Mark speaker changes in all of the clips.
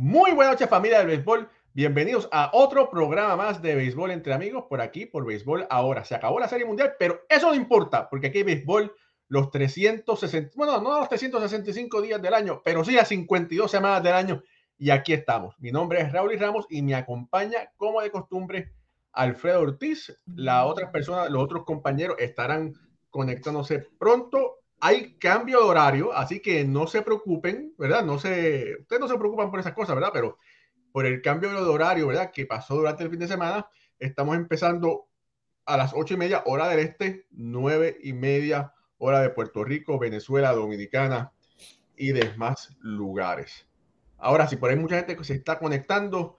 Speaker 1: Muy buenas noches familia del béisbol. Bienvenidos a otro programa más de béisbol entre amigos por aquí, por béisbol ahora. Se acabó la serie mundial, pero eso no importa, porque aquí hay béisbol los 360, bueno, no los 365 días del año, pero sí las 52 semanas del año. Y aquí estamos. Mi nombre es Raúl y Ramos y me acompaña, como de costumbre, Alfredo Ortiz. Las otras personas, los otros compañeros estarán conectándose pronto hay cambio de horario, así que no se preocupen, ¿verdad? No se, ustedes no se preocupan por esas cosas, ¿verdad? Pero por el cambio de horario, ¿verdad? Que pasó durante el fin de semana, estamos empezando a las ocho y media hora del este, nueve y media hora de Puerto Rico, Venezuela, Dominicana y demás lugares. Ahora, si por ahí mucha gente que se está conectando,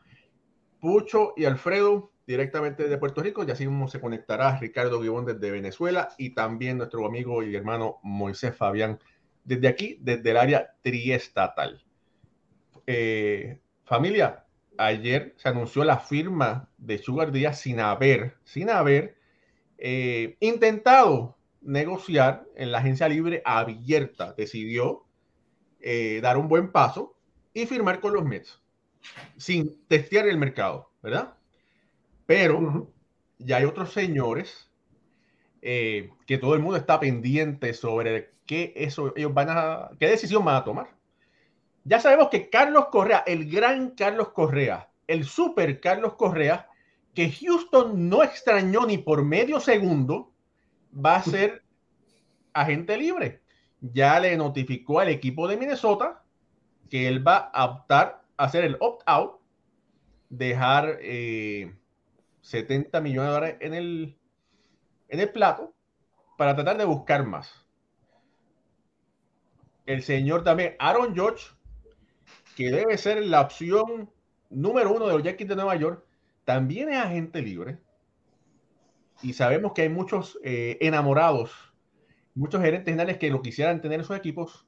Speaker 1: Pucho y Alfredo, directamente desde Puerto Rico y así mismo se conectará Ricardo Guibón desde Venezuela y también nuestro amigo y hermano Moisés Fabián desde aquí, desde el área triestatal. Eh, familia, ayer se anunció la firma de Sugar Díaz sin haber, sin haber eh, intentado negociar en la agencia libre abierta. Decidió eh, dar un buen paso y firmar con los Mets sin testear el mercado, ¿verdad? Pero ya hay otros señores eh, que todo el mundo está pendiente sobre qué, eso, ellos van a, qué decisión van a tomar. Ya sabemos que Carlos Correa, el gran Carlos Correa, el super Carlos Correa, que Houston no extrañó ni por medio segundo, va a ser agente libre. Ya le notificó al equipo de Minnesota que él va a optar a hacer el opt-out, dejar eh, 70 millones de dólares en el, en el plato para tratar de buscar más. El señor también, Aaron George, que debe ser la opción número uno de los Yankees de Nueva York, también es agente libre. Y sabemos que hay muchos eh, enamorados, muchos gerentes generales que lo quisieran tener en sus equipos.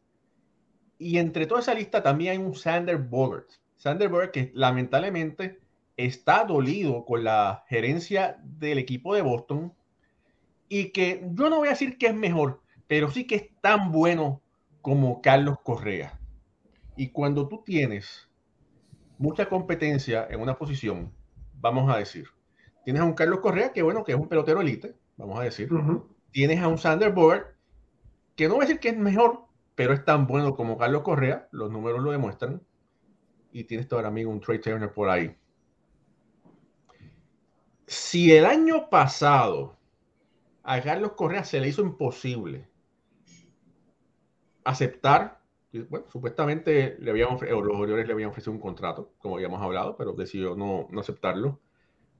Speaker 1: Y entre toda esa lista también hay un Sander Bogart. Sander Bogart que lamentablemente está dolido con la gerencia del equipo de Boston y que yo no voy a decir que es mejor, pero sí que es tan bueno como Carlos Correa. Y cuando tú tienes mucha competencia en una posición, vamos a decir, tienes a un Carlos Correa que bueno, que es un pelotero elite, vamos a decir, tienes a un Sander Board que no voy a decir que es mejor, pero es tan bueno como Carlos Correa, los números lo demuestran, y tienes todo amigo un Trey Turner por ahí si el año pasado a Carlos Correa se le hizo imposible aceptar, bueno, supuestamente le habían los Orioles le habían ofrecido un contrato, como habíamos hablado, pero decidió no, aceptarlo.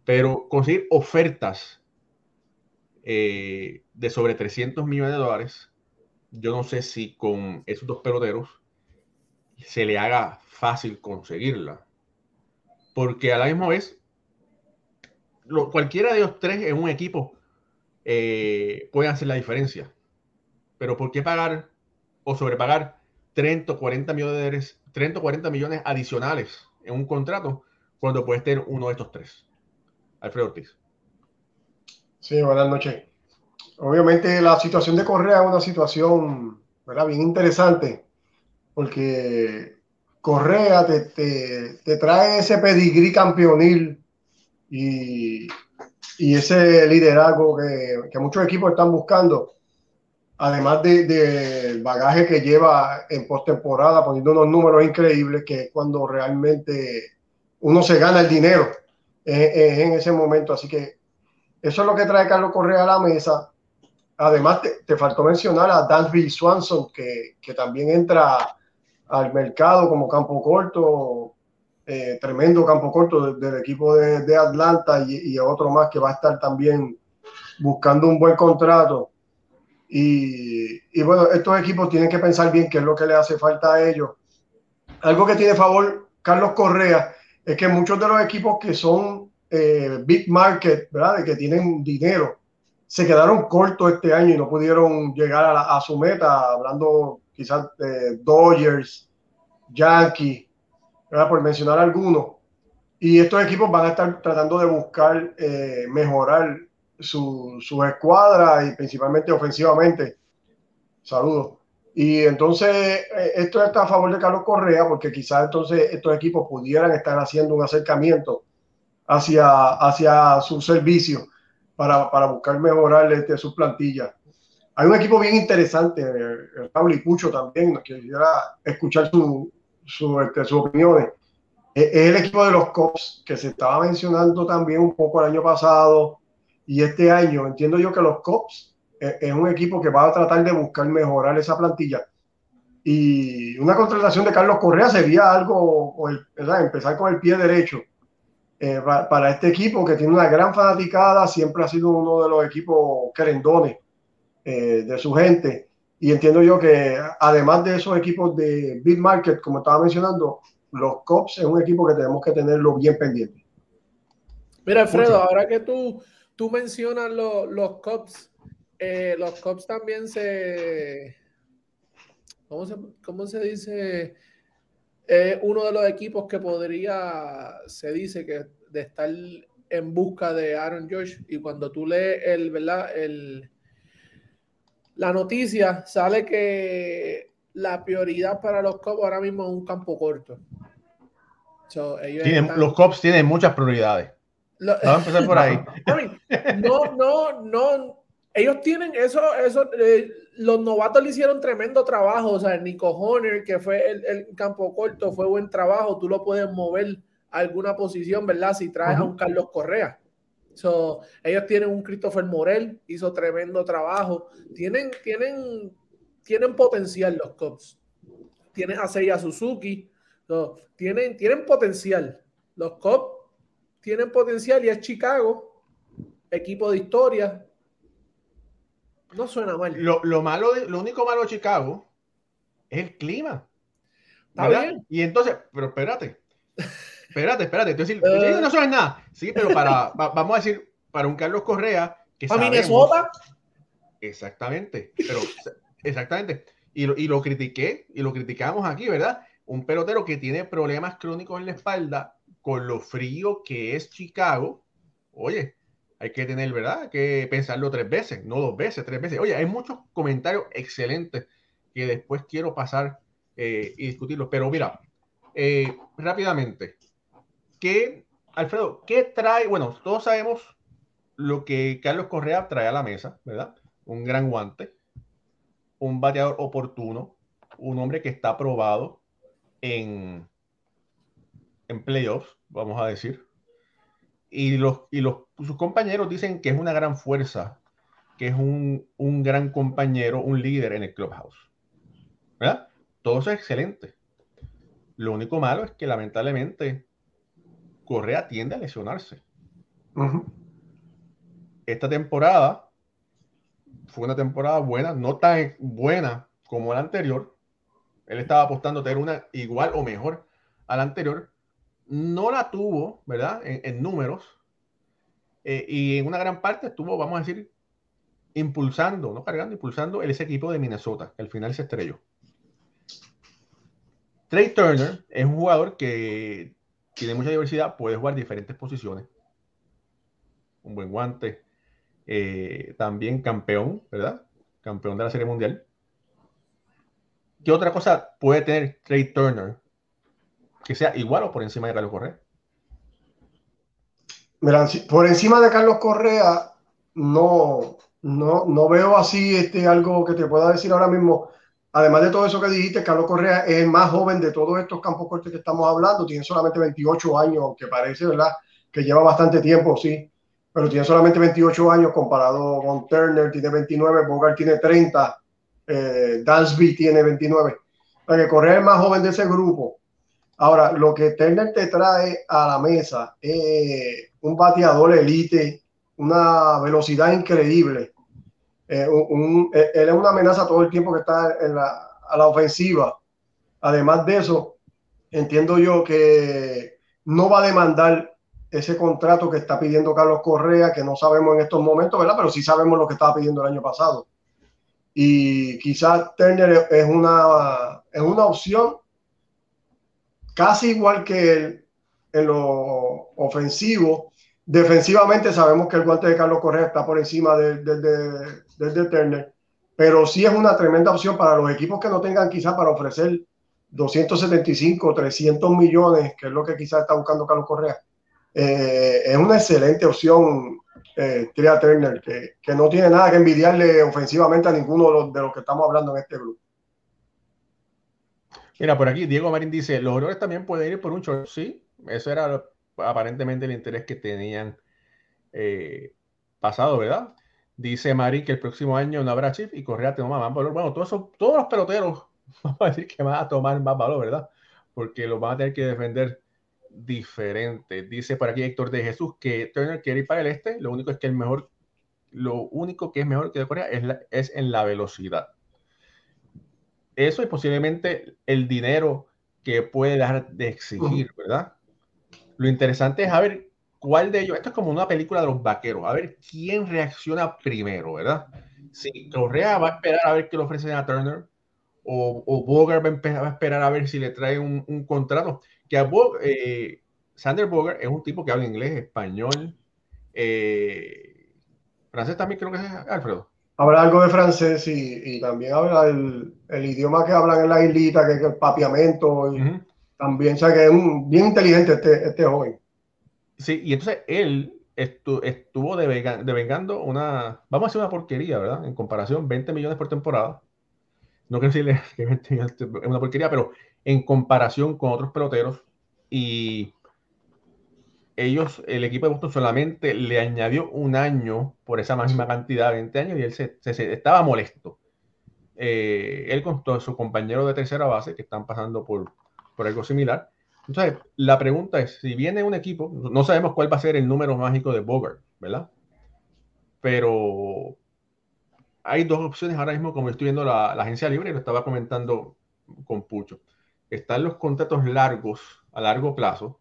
Speaker 1: Pero conseguir ofertas eh, de sobre 300 millones de dólares, yo no sé si con esos dos peloteros se le haga fácil conseguirla. Porque a la misma vez cualquiera de los tres en un equipo eh, puede hacer la diferencia. Pero ¿por qué pagar o sobrepagar 30 o 40 millones, 30 o 40 millones adicionales en un contrato cuando puedes tener uno de estos tres? Alfredo Ortiz.
Speaker 2: Sí, buenas noches. Obviamente la situación de Correa es una situación bien interesante porque Correa te, te trae ese pedigrí campeonil y, ese liderazgo que, muchos equipos están buscando, además del de, bagaje que lleva en postemporada, poniendo unos números increíbles, que es cuando realmente uno se gana el dinero en, ese momento. Así que eso es lo que trae Carlos Correa a la mesa. Además, te, faltó mencionar a Dansby Swanson, que, que también entra al mercado como campo corto eh, tremendo campo corto del equipo de, Atlanta y, otro más que va a estar también buscando un buen contrato. Y, bueno, estos equipos tienen que pensar bien qué es lo que le hace falta a ellos. Algo que tiene favor Carlos Correa es que muchos de los equipos que son eh, big market, ¿verdad? Que tienen dinero, se quedaron cortos este año y no pudieron llegar a, a su meta, hablando quizás de Dodgers, Yankees, por mencionar algunos. Y estos equipos van a estar tratando de buscar eh, mejorar su, su escuadra y principalmente ofensivamente. Saludos. Y entonces eh, esto está a favor de Carlos Correa porque quizás entonces estos equipos pudieran estar haciendo un acercamiento hacia, hacia su servicio para, para buscar mejorar este, sus plantillas. Hay un equipo bien interesante, eh, Raúl y Pucho también, que quisiera escuchar su, su, este, sus opiniones. Es el equipo de los Cops, que se estaba mencionando también un poco el año pasado y este año. Entiendo yo que los Cops es un equipo que va a tratar de buscar mejorar esa plantilla. Y una contratación de Carlos Correa sería algo, ¿verdad? empezar con el pie derecho eh, para, este equipo que tiene una gran fanaticada, siempre ha sido uno de los equipos querendones eh, de su gente. Y entiendo yo que además de esos equipos de Big Market, como estaba mencionando, los Cops es un equipo que tenemos que tenerlo bien pendiente.
Speaker 3: Mira, Alfredo, ahora que tú, tú mencionas los, los Cops, eh, los Cubs también se ¿cómo se, cómo se dice? Eh, uno de los equipos que podría, se dice que de estar en busca de Aaron George y cuando tú lees el, ¿verdad? El, la noticia sale que la prioridad para los Cubs ahora mismo es un campo corto.
Speaker 1: Los Cubs tienen muchas prioridades. Vamos a empezar por ahí.
Speaker 3: no, no, no, ellos tienen eso, eso, eh, los novatos le hicieron tremendo trabajo, o sea, Nico Horner, que fue el, campo corto, fue buen trabajo, tú lo puedes mover a alguna posición, ¿verdad? Si traes a un Carlos Correa. So, ellos tienen un Christopher Morel, hizo tremendo trabajo, tienen, tienen, tienen potencial los Cubs. Tienen a Seiya Suzuki, tienen, tienen potencial. Los Cubs tienen potencial y es Chicago, equipo de historia, no suena mal.
Speaker 1: Lo, malo, lo único malo de Chicago es el clima.
Speaker 3: Está bien.
Speaker 1: Y entonces, pero espérate. Espérate, espérate. Entonces, no suena nada. Sí, pero para, vamos a decir, para un Carlos Correa
Speaker 3: que ¿Para Minnesota?
Speaker 1: Exactamente. Pero, exactamente. Y lo, y lo critiqué, y lo criticamos aquí, ¿verdad? Un pelotero que tiene problemas crónicos en la espalda, con lo frío que es Chicago. Oye, hay que tener, ¿verdad? Hay que pensarlo tres veces, no dos veces, tres veces. Oye, hay muchos comentarios excelentes que después quiero pasar eh, y discutirlos. Pero mira, eh, rápidamente, ¿qué, Alfredo, qué trae? Bueno, todos sabemos lo que Carlos Correa trae a la mesa, ¿verdad? Un gran guante, un bateador oportuno, un hombre que está probado en, en playoffs, vamos a decir, y, los, y los, sus compañeros dicen que es una gran fuerza, que es un, un gran compañero, un líder en el clubhouse. ¿Verdad? Todo eso es excelente. Lo único malo es que lamentablemente Correa tiende a lesionarse. Esta temporada fue una temporada buena, no tan buena como la anterior. Él estaba apostando a tener una igual o mejor a la anterior, no la tuvo, ¿verdad? En, números. Eh, y en una gran parte estuvo, vamos a decir, impulsando, no cargando, impulsando ese equipo de Minnesota, que al final se estrelló. Trey Turner es un jugador que tiene mucha diversidad, puede jugar diferentes posiciones. Un buen guante. Eh, también campeón, ¿verdad? Campeón de la Serie Mundial. ¿Qué otra cosa puede tener Trey Turner que sea igual o por encima de Carlos Correa?
Speaker 2: Por encima de Carlos Correa, no, no, no veo así este, algo que te pueda decir ahora mismo. Además de todo eso que dijiste, Carlos Correa es el más joven de todos estos campos cortos que estamos hablando. Tiene solamente 28 años, aunque parece, ¿verdad? Que lleva bastante tiempo, sí. Pero tiene solamente 28 años comparado con Turner, tiene 29, Bogart tiene 30, eh, Dansby tiene 29. Para que Correa es el más joven de ese grupo. Ahora, lo que Turner te trae a la mesa es un bateador elite, una velocidad increíble. Eh, eh, él es una amenaza todo el tiempo que está a la ofensiva. Además de eso, entiendo yo que no va a demandar ese contrato que está pidiendo Carlos Correa, que no sabemos en estos momentos, ¿verdad? Pero sí sabemos lo que estaba pidiendo el año pasado. Y quizás Turner es una, es una opción casi igual que él en lo ofensivo. Defensivamente sabemos que el guante de Carlos Correa está por encima del de, de, Turner, pero sí es una tremenda opción para los equipos que no tengan quizás para ofrecer 275, 300 millones, que es lo que quizás está buscando Carlos Correa. Eh, es una excelente opción, eh, Tria Turner, que, que, no tiene nada que envidiarle ofensivamente a ninguno de los, de los que estamos hablando en este grupo.
Speaker 1: Mira, por aquí Diego Marín dice, los Orioles también pueden ir por un short. Sí, eso era aparentemente el interés que tenían eh, pasado, ¿verdad? Dice Marín que el próximo año no habrá chip y Correa toma más valor. Bueno, todos, todos los peloteros vamos a decir que van a tomar más valor, ¿verdad? Porque los van a tener que defender diferente. Dice por aquí Héctor de Jesús que Turner quiere ir para el este. Lo único es que el mejor, lo único que es mejor que de Corea es, es en la velocidad. Eso es posiblemente el dinero que puede dejar de exigir, ¿verdad? Lo interesante es a ver cuál de ellos, esto es como una película de los vaqueros, a ver quién reacciona primero, ¿verdad? Si Correa va a esperar a ver qué le ofrecen a Turner, o, o Bogart va a, esperar a ver si le trae un, un contrato. Que a eh, Sander Bogart es un tipo que habla inglés, español, eh, francés también creo que es Alfredo.
Speaker 2: Habla algo de francés y, y también habla el, el, idioma que hablan en la islita, que es el papiamento. Y También, o sea que es un, bien inteligente este, este joven.
Speaker 1: Sí, y entonces él estuvo, estuvo devengando una, vamos a decir una porquería, ¿verdad? En comparación, 20 millones por temporada no quiero decirle que es una porquería, pero en comparación con otros peloteros y ellos, el equipo de Boston solamente le añadió un año por esa misma cantidad, 20 años, y él se, estaba molesto. Eh, él con todo su compañero de tercera base, que están pasando por, por algo similar. Entonces, la pregunta es, si viene un equipo, no sabemos cuál va a ser el número mágico de Bogart, ¿verdad? Pero hay dos opciones ahora mismo, como estoy viendo la, agencia libre, lo estaba comentando con Pucho. Están los contratos largos, a largo plazo,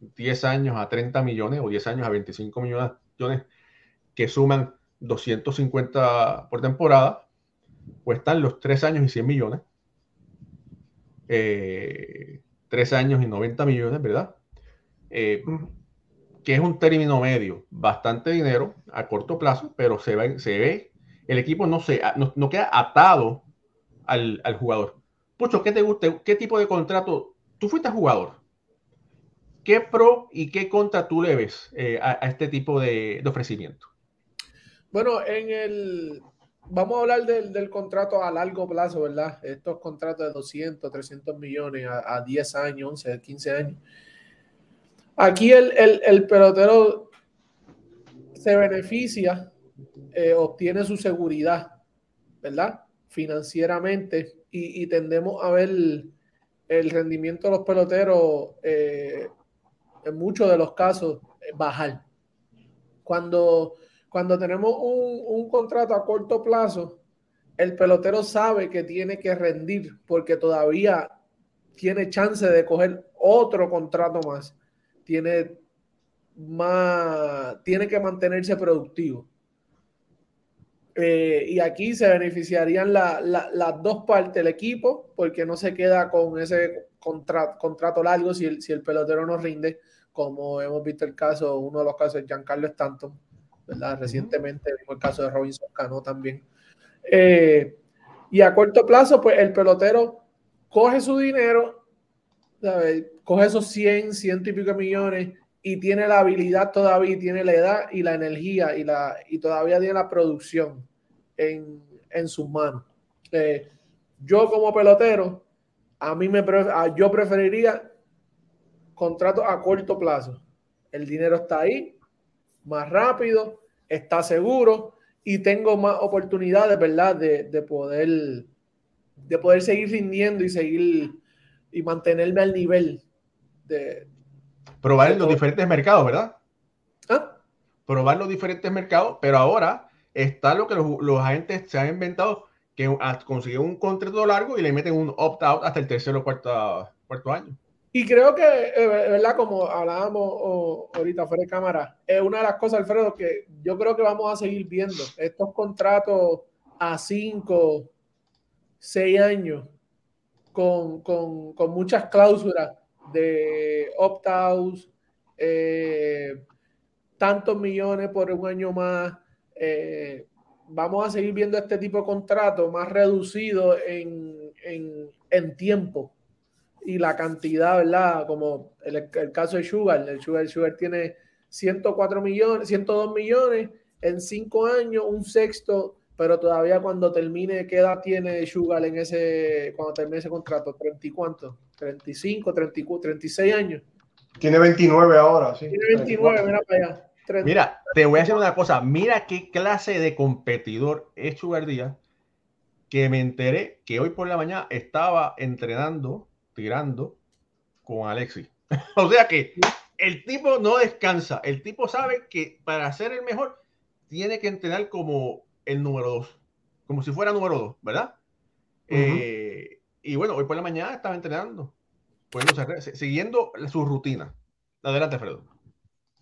Speaker 1: 10 años a 30 millones o 10 años a 25 millones, que suman 250 por temporada, o están los 3 años y 100 millones, eh, 3 años y 90 millones, ¿verdad? Eh, que es un término medio, bastante dinero a corto plazo, pero se ve, se ve el equipo no, se, no, queda atado al, jugador. Pucho, ¿qué te gusta? ¿Qué tipo de contrato? Tú fuiste jugador. ¿Qué pro y qué contra tú le ves eh, a, este tipo de, ofrecimiento?
Speaker 3: Bueno, en el. Vamos a hablar del, contrato a largo plazo, ¿verdad? Estos contratos de 200, 300 millones a, 10 años, 11, 15 años. Aquí el, el pelotero se beneficia eh, obtiene su seguridad, ¿verdad? Financieramente y, tendemos a ver el, rendimiento de los peloteros eh, en muchos de los casos eh, bajar. Cuando, cuando tenemos un, un contrato a corto plazo, el pelotero sabe que tiene que rendir porque todavía tiene chance de coger otro contrato más. Tiene más, tiene que mantenerse productivo. Eh, y aquí se beneficiarían las dos partes, del equipo, porque no se queda con ese contrato largo si el, si el pelotero no rinde, como hemos visto el caso, uno de los casos de Giancarlo Stanton, ¿verdad? Recientemente vimos el caso de Robinson Cano también. Eh, y a corto plazo, pues el pelotero coge su dinero, coge esos 100, ciento y pico millones y tiene la habilidad todavía, tiene la edad y la energía y, la, y todavía tiene la producción en, en sus manos. Eh, yo como pelotero, a mí me yo preferiría contrato a corto plazo. El dinero está ahí, más rápido, está seguro y tengo más oportunidades, ¿verdad? De, de poder de poder seguir rindiendo y seguir y mantenerme al nivel de
Speaker 1: probar en los diferentes mercados, ¿verdad? ¿Ah? Probar los diferentes mercados, pero ahora está lo que los, agentes se han inventado, que consiguen un contrato largo y le meten un opt-out hasta el tercer o cuarto, cuarto año.
Speaker 3: Y creo que, eh, ¿verdad? Como hablábamos ahorita fuera de cámara, es una de las cosas, Alfredo, que yo creo que vamos a seguir viendo. Estos contratos a cinco, seis años, con, muchas cláusulas de opt-outs, eh, tantos millones por un año más, eh, vamos a seguir viendo este tipo de contrato más reducido en, en, en tiempo y la cantidad, ¿verdad? Como el, el, caso de Sugar, el Sugar, el Sugar tiene 104 millones, 102 millones en cinco años, un sexto, pero todavía cuando termine, ¿qué edad tiene Sugar en ese, cuando termine ese contrato? ¿30 y cuánto? ¿35, 34, 36 años?
Speaker 2: Tiene 29 ahora, sí.
Speaker 3: Tiene 29, mira para allá.
Speaker 1: Mira, te voy a decir una cosa. Mira qué clase de competidor es Sugar Díaz, que me enteré que hoy por la mañana estaba entrenando, tirando con Alexis. o sea que el tipo no descansa. El tipo sabe que para ser el mejor tiene que entrenar como el número dos, como si fuera número dos, ¿verdad? Uh -huh. eh, y bueno, hoy por la mañana estaba entrenando, siguiendo su rutina. Adelante, Fredo.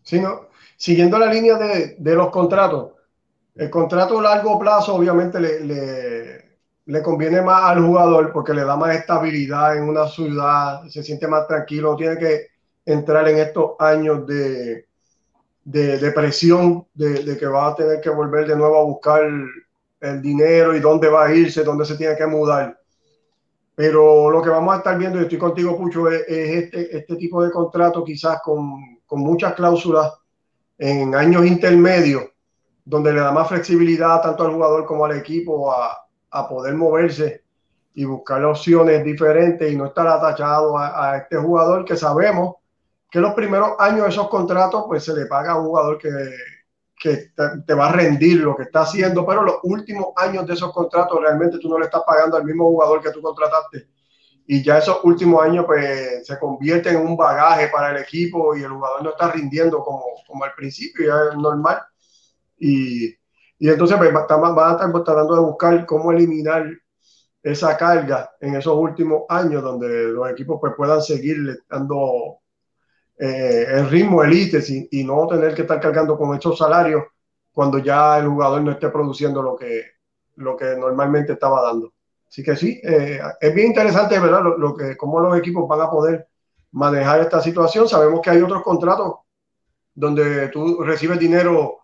Speaker 2: Sí, no, siguiendo la línea de, de, los contratos, el contrato a largo plazo obviamente le, le, le, conviene más al jugador porque le da más estabilidad en una ciudad, se siente más tranquilo, tiene que entrar en estos años de, de, de de, que va a tener que volver de nuevo a buscar el, dinero y dónde va a irse, dónde se tiene que mudar. Pero lo que vamos a estar viendo, y estoy contigo, Pucho, es, es este, este, tipo de contrato quizás con, con, muchas cláusulas en años intermedios, donde le da más flexibilidad tanto al jugador como al equipo a poder moverse y buscar opciones diferentes y no estar atachado a, este jugador que sabemos que los primeros años de esos contratos pues se le paga a un jugador que, que te, te, va a rendir lo que está haciendo, pero los últimos años de esos contratos realmente tú no le estás pagando al mismo jugador que tú contrataste. Y ya esos últimos años pues se convierte en un bagaje para el equipo y el jugador no está rindiendo como, como al principio, ya es normal. Y, y entonces pues, van a estar tratando de buscar cómo eliminar esa carga en esos últimos años donde los equipos pues, puedan seguir dando eh, el ritmo elite y, y, no tener que estar cargando con esos salarios cuando ya el jugador no esté produciendo lo que, lo que normalmente estaba dando. Así que sí, eh, es bien interesante, ¿verdad? Lo, lo, que, cómo los equipos van a poder manejar esta situación. Sabemos que hay otros contratos donde tú recibes dinero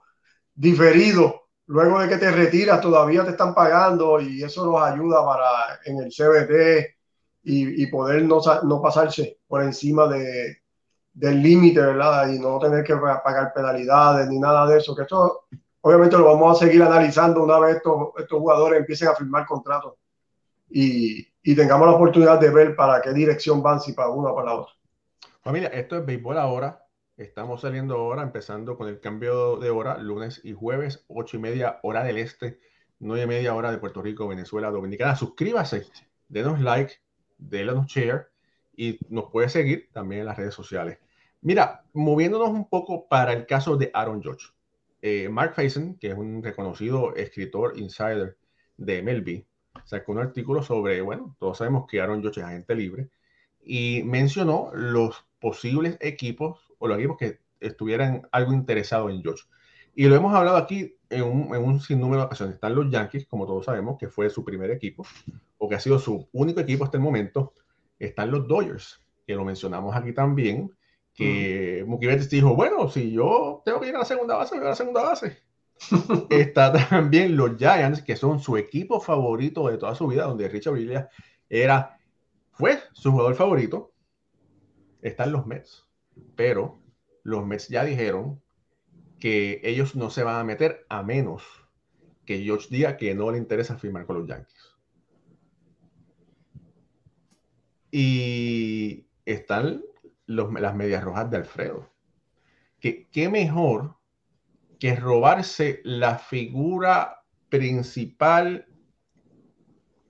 Speaker 2: diferido luego de que te retiras, todavía te están pagando y eso nos ayuda para en el CBT y, y poder no, no pasarse por encima de, del límite, ¿verdad? Y no tener que pagar penalidades ni nada de eso, que esto obviamente lo vamos a seguir analizando una vez estos, estos jugadores empiecen a firmar contratos y, y, tengamos la oportunidad de ver para qué dirección van, si para una o para la otra.
Speaker 1: Familia, esto es béisbol ahora. Estamos saliendo ahora, empezando con el cambio de hora, lunes y jueves, ocho y media hora del este, nueve y media hora de Puerto Rico, Venezuela, Dominicana. Suscríbase, denos like, denos share y nos puede seguir también en las redes sociales. Mira, moviéndonos un poco para el caso de Aaron Judge. Eh, Mark Faison, que es un reconocido escritor insider de MLB, sacó un artículo sobre, bueno, todos sabemos que Aaron Judge es agente libre y mencionó los posibles equipos o los equipos que estuvieran algo interesados en Judge. Y lo hemos hablado aquí en un, en un sinnúmero de ocasiones. Están los Yankees, como todos sabemos, que fue su primer equipo, o que ha sido su único equipo hasta el momento están los Dodgers, que lo mencionamos aquí también, que mm. Mookie Betts dijo, bueno, si yo tengo que ir a la segunda base, voy a la segunda base. Está también los Giants, que son su equipo favorito de toda su vida, donde Richard Williams era, fue su jugador favorito. Están los Mets, pero los Mets ya dijeron que ellos no se van a meter a menos que George diga que no le interesa firmar con los Yankees. Y están las medias rojas de Alfredo. ¿Qué, ¿Qué mejor que robarse la figura principal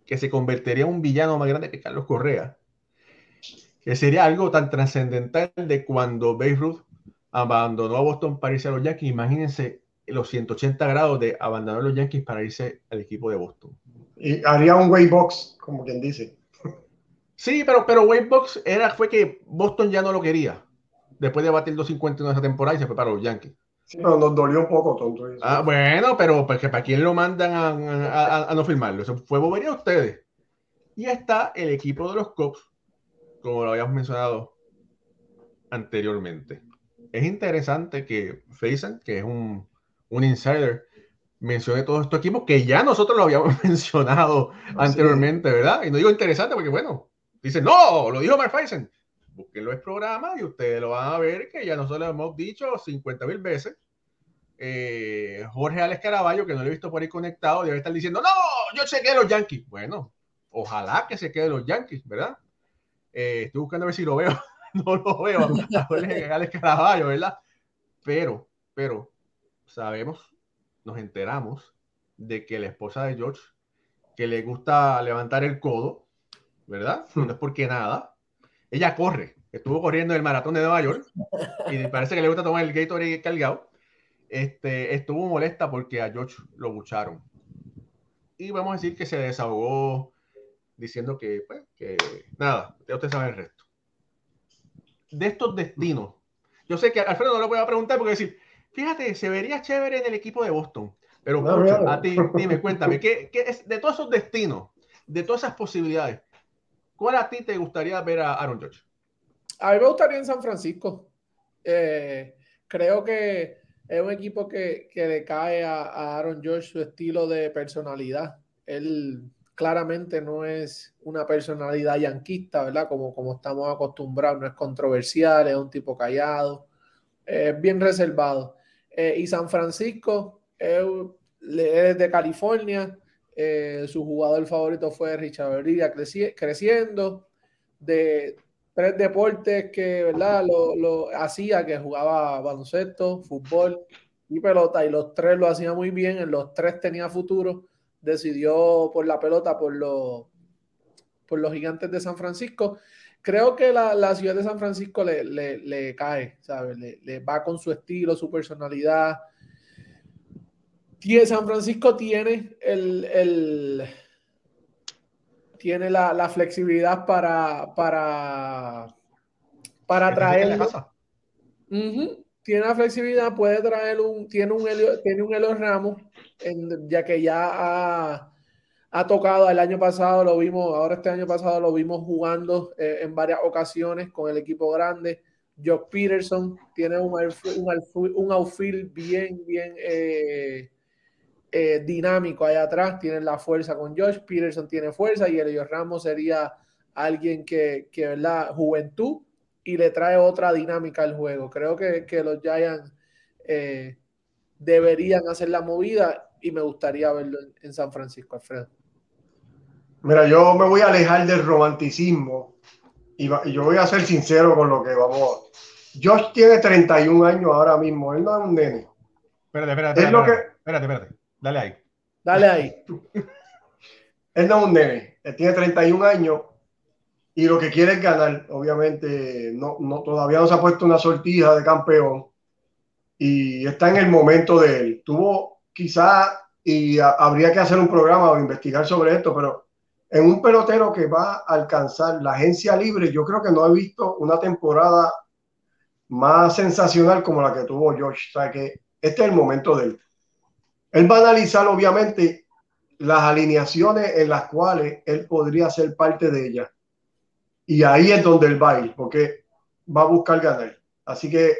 Speaker 1: que se convertiría en un villano más grande que Carlos Correa? Que sería algo tan trascendental de cuando Babe Ruth abandonó a Boston para irse a los Yankees. Imagínense los 180 grados de abandonar los Yankees para irse al equipo de Boston.
Speaker 2: Y haría un way box, como quien dice.
Speaker 1: Sí, pero, pero Box era, fue que Boston ya no lo quería. Después de batir 250 en esa temporada y se fue para los Yankees.
Speaker 2: Sí, pero nos dolió un poco, tonto. Eso.
Speaker 1: Ah, bueno, pero pues, ¿para quién lo mandan a, a, a, a no firmarlo? Eso fue bobería a ustedes. Y está el equipo de los Cubs, como lo habíamos mencionado anteriormente. Es interesante que Faison, que es un, un insider, mencione todos estos equipos que ya nosotros lo habíamos mencionado anteriormente, ¿verdad? Y no digo interesante porque, bueno, dice no, lo dijo Mark Faisen. Búsquenlo el programa y ustedes lo van a ver que ya nosotros lo hemos dicho 50 mil veces. Eh, Jorge Alex Caraballo, que no lo he visto por ahí conectado, debe estar diciendo, no, yo sé que los Yankees. Bueno, ojalá que se quede los Yankees, ¿verdad? Eh, estoy buscando a ver si lo veo. no lo veo Alex Caraballo, ¿verdad? Pero, pero, sabemos nos enteramos de que la esposa de George, que le gusta levantar el codo, ¿verdad? No es porque nada. Ella corre, estuvo corriendo el maratón de Nueva York y parece que le gusta tomar el Gatorade cargado. Este, estuvo molesta porque a George lo bucharon. Y vamos a decir que se desahogó diciendo que, pues, que nada, ya usted sabe el resto. De estos destinos, yo sé que a Alfredo no lo voy a preguntar porque decir, Fíjate, se vería chévere en el equipo de Boston. Pero a ti, dime, cuéntame, ¿qué, qué es, de todos esos destinos, de todas esas posibilidades, cuál a ti te gustaría ver a Aaron George?
Speaker 3: A mí me gustaría en San Francisco. Eh, creo que es un equipo que, que le cae a, a, Aaron George su estilo de personalidad. Él claramente no es una personalidad yanquista, ¿verdad? Como, como estamos acostumbrados, no es controversial, es un tipo callado, es bien reservado. Eh, y San Francisco es de California. Eh, su jugador favorito fue Richard Rodríguez creciendo. De tres deportes que ¿verdad? Lo, hacía, que jugaba baloncesto, fútbol y pelota, y los tres lo hacía muy bien. En los tres tenía futuro. Decidió por la pelota, por los, por los gigantes de San Francisco creo que la, ciudad de San Francisco le, cae, ¿sabes? Le, va con su estilo, su personalidad. San Francisco tiene el, tiene la, flexibilidad para para para traer tiene la flexibilidad puede traer un tiene un tiene un Elo Ramos ya que ya ha tocado el año pasado, lo vimos, ahora este año pasado lo vimos jugando eh, en varias ocasiones con el equipo grande. Jock Peterson tiene un, un, outfield bien, bien eh, eh, dinámico allá atrás, tiene la fuerza con Josh, Peterson tiene fuerza y Elio Ramos sería alguien que, que ¿verdad? Juventud y le trae otra dinámica al juego. Creo que, que los Giants deberían hacer la movida y me gustaría verlo en San Francisco, Alfredo.
Speaker 2: Mira, yo me voy a alejar del romanticismo y, yo voy a ser sincero con lo que vamos. Josh tiene 31 años ahora mismo, él no es un nene.
Speaker 1: Espérate, espérate, espérate, espérate, espérate, dale ahí.
Speaker 3: Dale ahí.
Speaker 2: él no es un nene, él tiene 31 años y lo que quiere es ganar. Obviamente, no, no, todavía no se ha puesto una sortija de campeón y está en el momento de él. Tuvo quizá, y habría que hacer un programa o investigar sobre esto, pero en un pelotero que va a alcanzar la agencia libre, yo creo que no he visto una temporada más sensacional como la que tuvo Josh. O sea que este es el momento de él. Él va a analizar, obviamente, las alineaciones en las cuales él podría ser parte de ellas. Y ahí es donde él va a ir, porque va a buscar ganar. Así que,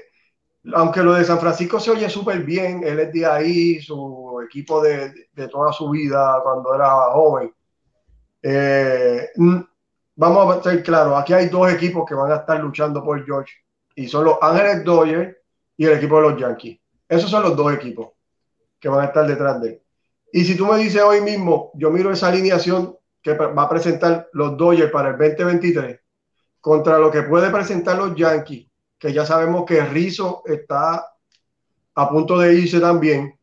Speaker 2: aunque lo de San Francisco se oye súper bien, él es de ahí, su equipo de, de toda su vida cuando era joven eh, vamos a ser claros, aquí hay dos equipos que van a estar luchando por George y son los Ángeles Dodgers y el equipo de los Yankees. Esos son los dos equipos que van a estar detrás de él. Y si tú me dices hoy mismo, yo miro esa alineación que va a presentar los Dodgers para el 2023 contra lo que puede presentar los Yankees, que ya sabemos que Rizzo está a punto de irse también.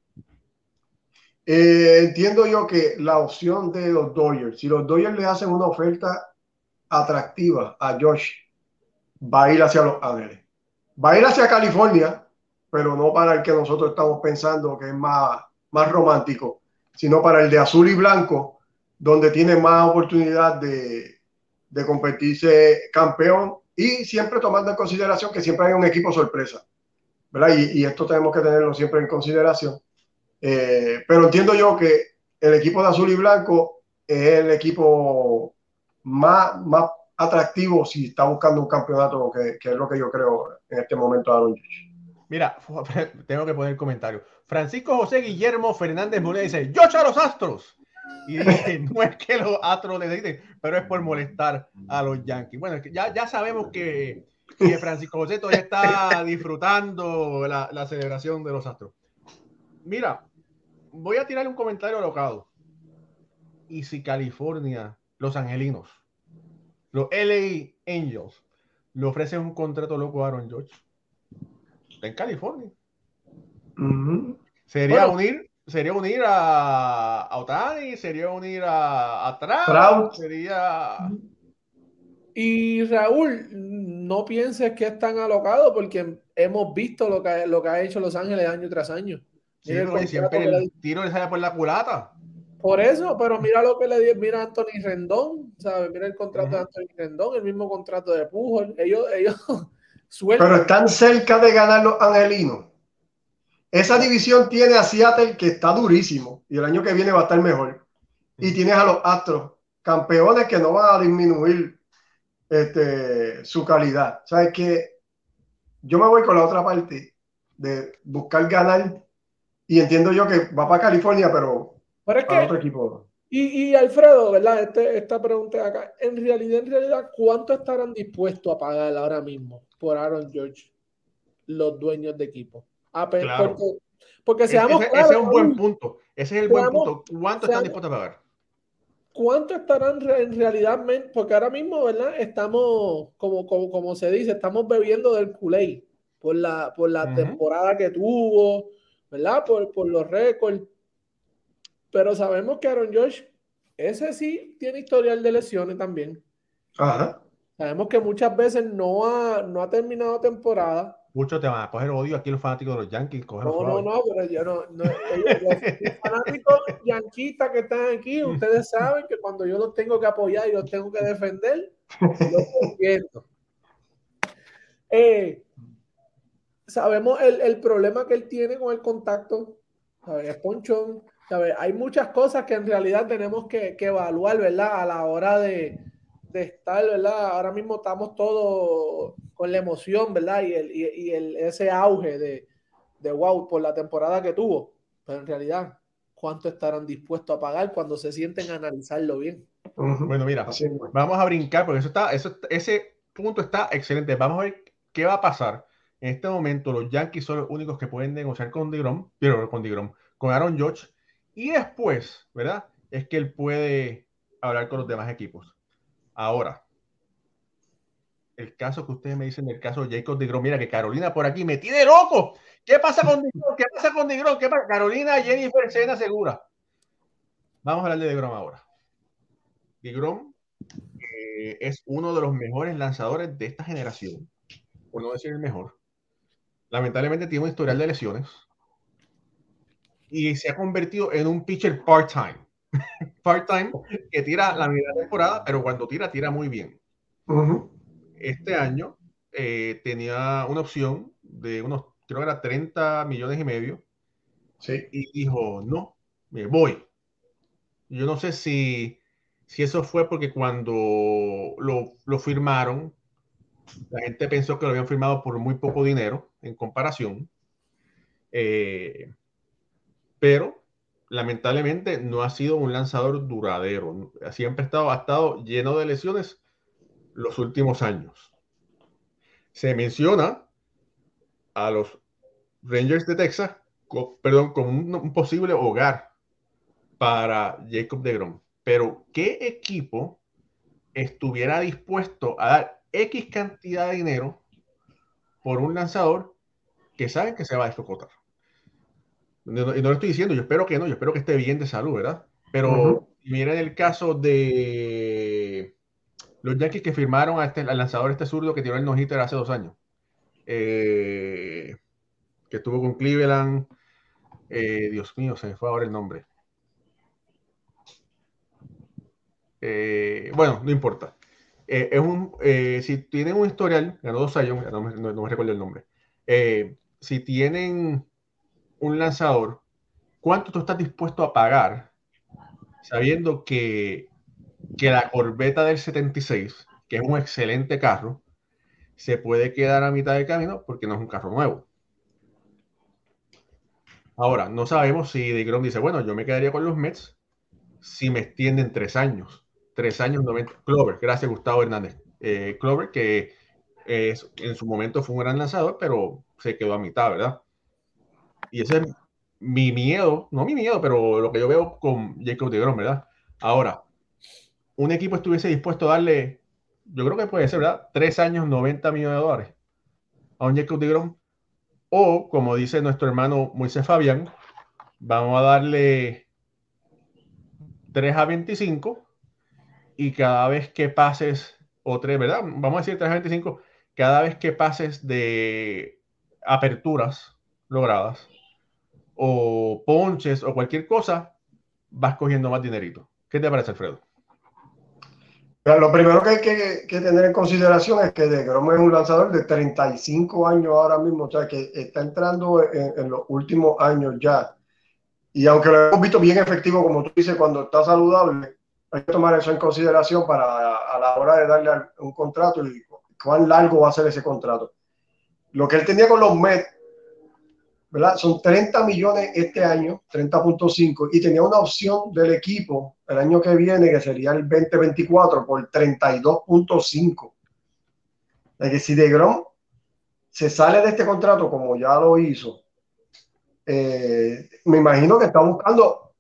Speaker 2: Eh, entiendo yo que la opción de los Dodgers, si los Dodgers le hacen una oferta atractiva a Josh, va a ir hacia Los Ángeles. Va a ir hacia California, pero no para el que nosotros estamos pensando que es más, más romántico, sino para el de azul y blanco, donde tiene más oportunidad de, de competirse campeón y siempre tomando en consideración que siempre hay un equipo sorpresa. ¿verdad? Y, y esto tenemos que tenerlo siempre en consideración eh, pero entiendo yo que el equipo de azul y blanco es el equipo más, más atractivo si está buscando un campeonato, que, que es lo que yo creo en este momento
Speaker 1: Mira, tengo que poner comentario. Francisco José Guillermo Fernández Molina dice, yo a los astros. Y dice, no es que los astros necesiten, pero es por molestar a los Yankees. Bueno, ya, ya sabemos que, que Francisco José todavía está disfrutando la, la, celebración de los astros. Mira, voy a tirar un comentario alocado. ¿Y si California, los angelinos, los LA Angels, le ofrecen un contrato loco a Aaron George? Está en California. Sería unir sería unir a, a Otani, sería unir a, a Trout, sería...
Speaker 3: Y Raúl, no pienses que es tan alocado porque hemos visto lo que, lo que ha hecho Los Ángeles año tras año.
Speaker 1: Sí, siempre el tiro le sale por la culata.
Speaker 3: Por eso, pero mira lo que le dio, mira a Anthony Rendón, ¿sabes? Mira el contrato de Anthony Rendón, el mismo contrato de Pujol. Ellos, ellos
Speaker 2: sueltan. Pero están cerca de ganar los angelinos. Esa división tiene a Seattle que está durísimo y el año que viene va a estar mejor. Y tienes a los Astros, campeones que no van a disminuir este, su calidad. ¿Sabes que Yo me voy con la otra parte de buscar ganar y entiendo yo que va para California, pero,
Speaker 3: para otro equipo. Y, y Alfredo, ¿verdad? Este, esta pregunta acá. En realidad, en realidad, ¿cuánto estarán dispuestos a pagar ahora mismo por Aaron George los dueños de equipo? Porque, seamos
Speaker 1: ese, ese, es un buen punto. Ese es el buen punto. ¿Cuánto están dispuestos a pagar?
Speaker 3: ¿Cuánto estarán en realidad? Porque ahora mismo, ¿verdad? Estamos, como, como, como se dice, estamos bebiendo del culé por la, por la temporada que tuvo, ¿verdad? Por, por los récords. Pero sabemos que Aaron Josh, ese sí tiene historial de lesiones también.
Speaker 2: Ajá.
Speaker 3: Sabemos que muchas veces no ha, no ha terminado temporada
Speaker 1: muchos te van a coger odio aquí los fanáticos de los Yankees.
Speaker 3: No, no, no, pero yo no. no los, fanáticos yanquistas que están aquí, ustedes saben que cuando yo los tengo que apoyar y los tengo que defender, los entiendo. Eh, sabemos el, el, problema que él tiene con el contacto, ¿sabes? Es ponchón, ¿sabes? Hay muchas cosas que en realidad tenemos que, que evaluar, ¿verdad? A la hora de, de estar, ¿verdad? Ahora mismo estamos todos con la emoción, ¿verdad? Y, el, y, el, ese auge de, de, wow por la temporada que tuvo. Pero en realidad, ¿cuánto estarán dispuestos a pagar cuando se sienten a analizarlo bien?
Speaker 1: Bueno, mira, vamos a brincar porque eso está, eso, ese punto está excelente. Vamos a ver qué va a pasar. En este momento, los Yankees son los únicos que pueden negociar con DeGrom, pero con DeGrom, con Aaron Judge. Y después, ¿verdad? Es que él puede hablar con los demás equipos. Ahora, el caso que ustedes me dicen, el caso de Jacob Grom, mira que Carolina por aquí me tiene loco. ¿Qué pasa con Grom? ¿Qué pasa con Grom? ¿Qué pasa? Carolina, Jennifer, Sena, segura. Vamos a hablar de Grom ahora. Grom eh, es uno de los mejores lanzadores de esta generación, por no decir el mejor. Lamentablemente tiene un historial de lesiones y se ha convertido en un pitcher part-time part-time que tira la mitad de temporada, pero cuando tira, tira muy bien. Este año eh, tenía una opción de unos, creo que era 30 millones y medio.
Speaker 2: Sí.
Speaker 1: Y dijo, no, me voy. Yo no sé si, si eso fue porque cuando lo, lo firmaron, la gente pensó que lo habían firmado por muy poco dinero en comparación. Eh, pero lamentablemente no ha sido un lanzador duradero. Siempre ha estado, ha estado lleno de lesiones los últimos años. Se menciona a los Rangers de Texas, perdón, como un, posible hogar para Jacob de Grom. Pero, ¿qué equipo estuviera dispuesto a dar X cantidad de dinero por un lanzador que saben que se va a escocotar? y no, lo estoy diciendo, yo espero que no, yo espero que esté bien de salud, ¿verdad? Pero miren el caso de los Yankees que firmaron a este, al lanzador este zurdo que tiró el no hace dos años. Eh, que estuvo con Cleveland. Eh, Dios mío, se me fue ahora el nombre. Eh, bueno, no importa. es un, si tienen un historial, ganó dos años, no no me recuerdo el nombre. si tienen un lanzador, ¿cuánto tú estás dispuesto a pagar sabiendo que, que la Corbeta del 76, que es un excelente carro, se puede quedar a mitad de camino porque no es un carro nuevo? Ahora, no sabemos si DeGrom dice, bueno, yo me quedaría con los Mets si me extienden tres años. Tres años, 90. Clover, gracias Gustavo Hernández. Eh, Clover, que es, en su momento fue un gran lanzador, pero se quedó a mitad, ¿verdad? Y ese es mi miedo, no mi miedo, pero lo que yo veo con Jacob DeGrom, ¿verdad? Ahora, un equipo estuviese dispuesto a darle, yo creo que puede ser, ¿verdad? Tres años, 90 millones de dólares a un Jacob DeGrom. O, como dice nuestro hermano Moisés Fabián, vamos a darle 3 a 25 y cada vez que pases, o 3, ¿verdad? Vamos a decir 3 a 25, cada vez que pases de aperturas logradas o ponches o cualquier cosa, vas cogiendo más dinerito. ¿Qué te parece, Alfredo?
Speaker 2: Lo primero que hay que, tener en consideración es que De Grom es un lanzador de 35 años ahora mismo, o sea que está entrando en, los últimos años ya. Y aunque lo hemos visto bien efectivo, como tú dices, cuando está saludable, hay que tomar eso en consideración para a la hora de darle un contrato y cuán largo va a ser ese contrato. Lo que él tenía con los Mets ¿verdad? Son 30 millones este año, 30.5, y tenía una opción del equipo el año que viene, que sería el 2024, por 32.5. Es que si DeGrom se sale de este contrato como ya lo hizo, eh, me imagino que está buscando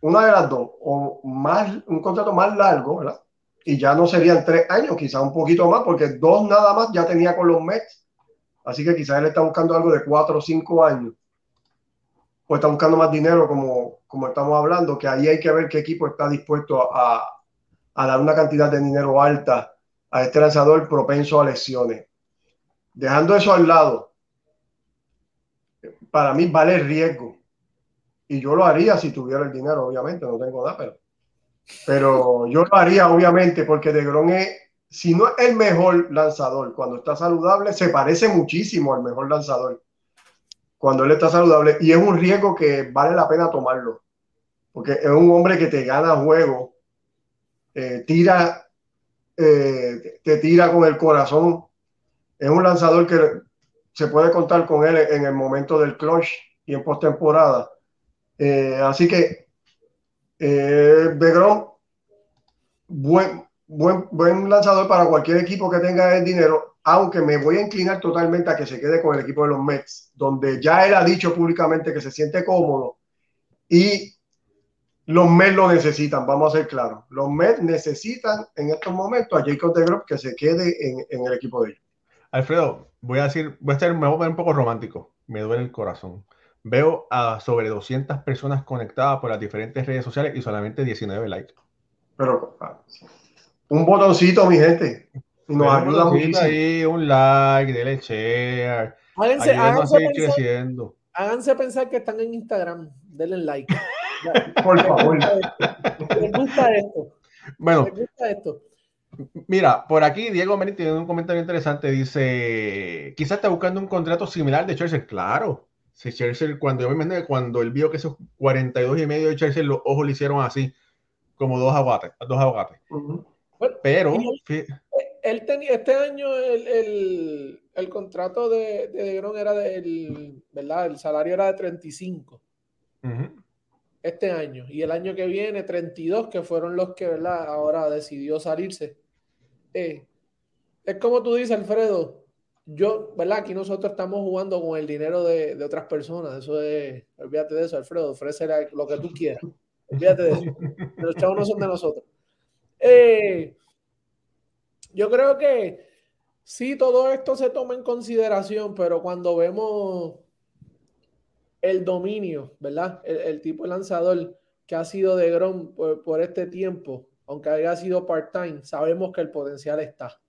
Speaker 2: una de las dos, o más, un contrato más largo, ¿verdad? Y ya no serían tres años, quizás un poquito más, porque dos nada más ya tenía con los Mets Así que quizás él está buscando algo de cuatro o cinco años. O está buscando más dinero, como, como estamos hablando, que ahí hay que ver qué equipo está dispuesto a, a dar una cantidad de dinero alta a este lanzador propenso a lesiones. Dejando eso al lado, para mí vale riesgo. Y yo lo haría si tuviera el dinero, obviamente, no tengo nada, pero, pero yo lo haría, obviamente, porque De Gron es si no es el mejor lanzador cuando está saludable, se parece muchísimo al mejor lanzador cuando él está saludable y es un riesgo que vale la pena tomarlo porque es un hombre que te gana juego, eh, tira, eh, te tira con el corazón, es un lanzador que se puede contar con él en el momento del clutch y en postemporada. Eh, así que eh, Begrón, buen, buen, buen lanzador para cualquier equipo que tenga el dinero, aunque me voy a inclinar totalmente a que se quede con el equipo de los Mets, donde ya él ha dicho públicamente que se siente cómodo y los Mets lo necesitan, vamos a ser claros. Los Mets necesitan en estos momentos a Jacob de que se quede en, el equipo de ellos.
Speaker 1: Alfredo, voy a decir, voy a estar, me voy a poner un poco romántico, me duele el corazón. Veo a sobre 200 personas conectadas por las diferentes redes sociales y solamente 19 likes.
Speaker 2: Pero, ah, un botoncito, mi gente.
Speaker 1: Nos ayuda muchísimo. Ahí, un like, denle share.
Speaker 3: Háganse, háganse, pensar, creciendo. háganse pensar que están en Instagram. Denle like.
Speaker 2: Por favor.
Speaker 3: Les gusta esto.
Speaker 1: Bueno. Les gusta esto. Mira, por aquí Diego Meni tiene un comentario interesante. Dice: Quizás está buscando un contrato similar de Chelsea. Claro. Si Chelsea, cuando yo me cuando él vio que esos 42 y medio de Chelsea, los ojos le hicieron así, como dos aguates. Dos aguates. Pero
Speaker 3: él, tenía este año el, contrato de, de era del, ¿verdad? El salario era de 35. Este año. Y el año que viene, 32, que fueron los que, ¿verdad? Ahora decidió salirse. Eh, es como tú dices, Alfredo. Yo, ¿verdad? Aquí nosotros estamos jugando con el dinero de, otras personas. Eso es, olvídate de eso, Alfredo. Ofrece lo que tú quieras. Olvídate de eso. Los chavos no son de nosotros. Eh, yo creo que sí, todo esto se toma en consideración, pero cuando vemos el dominio, ¿verdad? El, tipo de lanzador que ha sido de Grom por, este tiempo, aunque haya sido part-time, sabemos que el potencial está.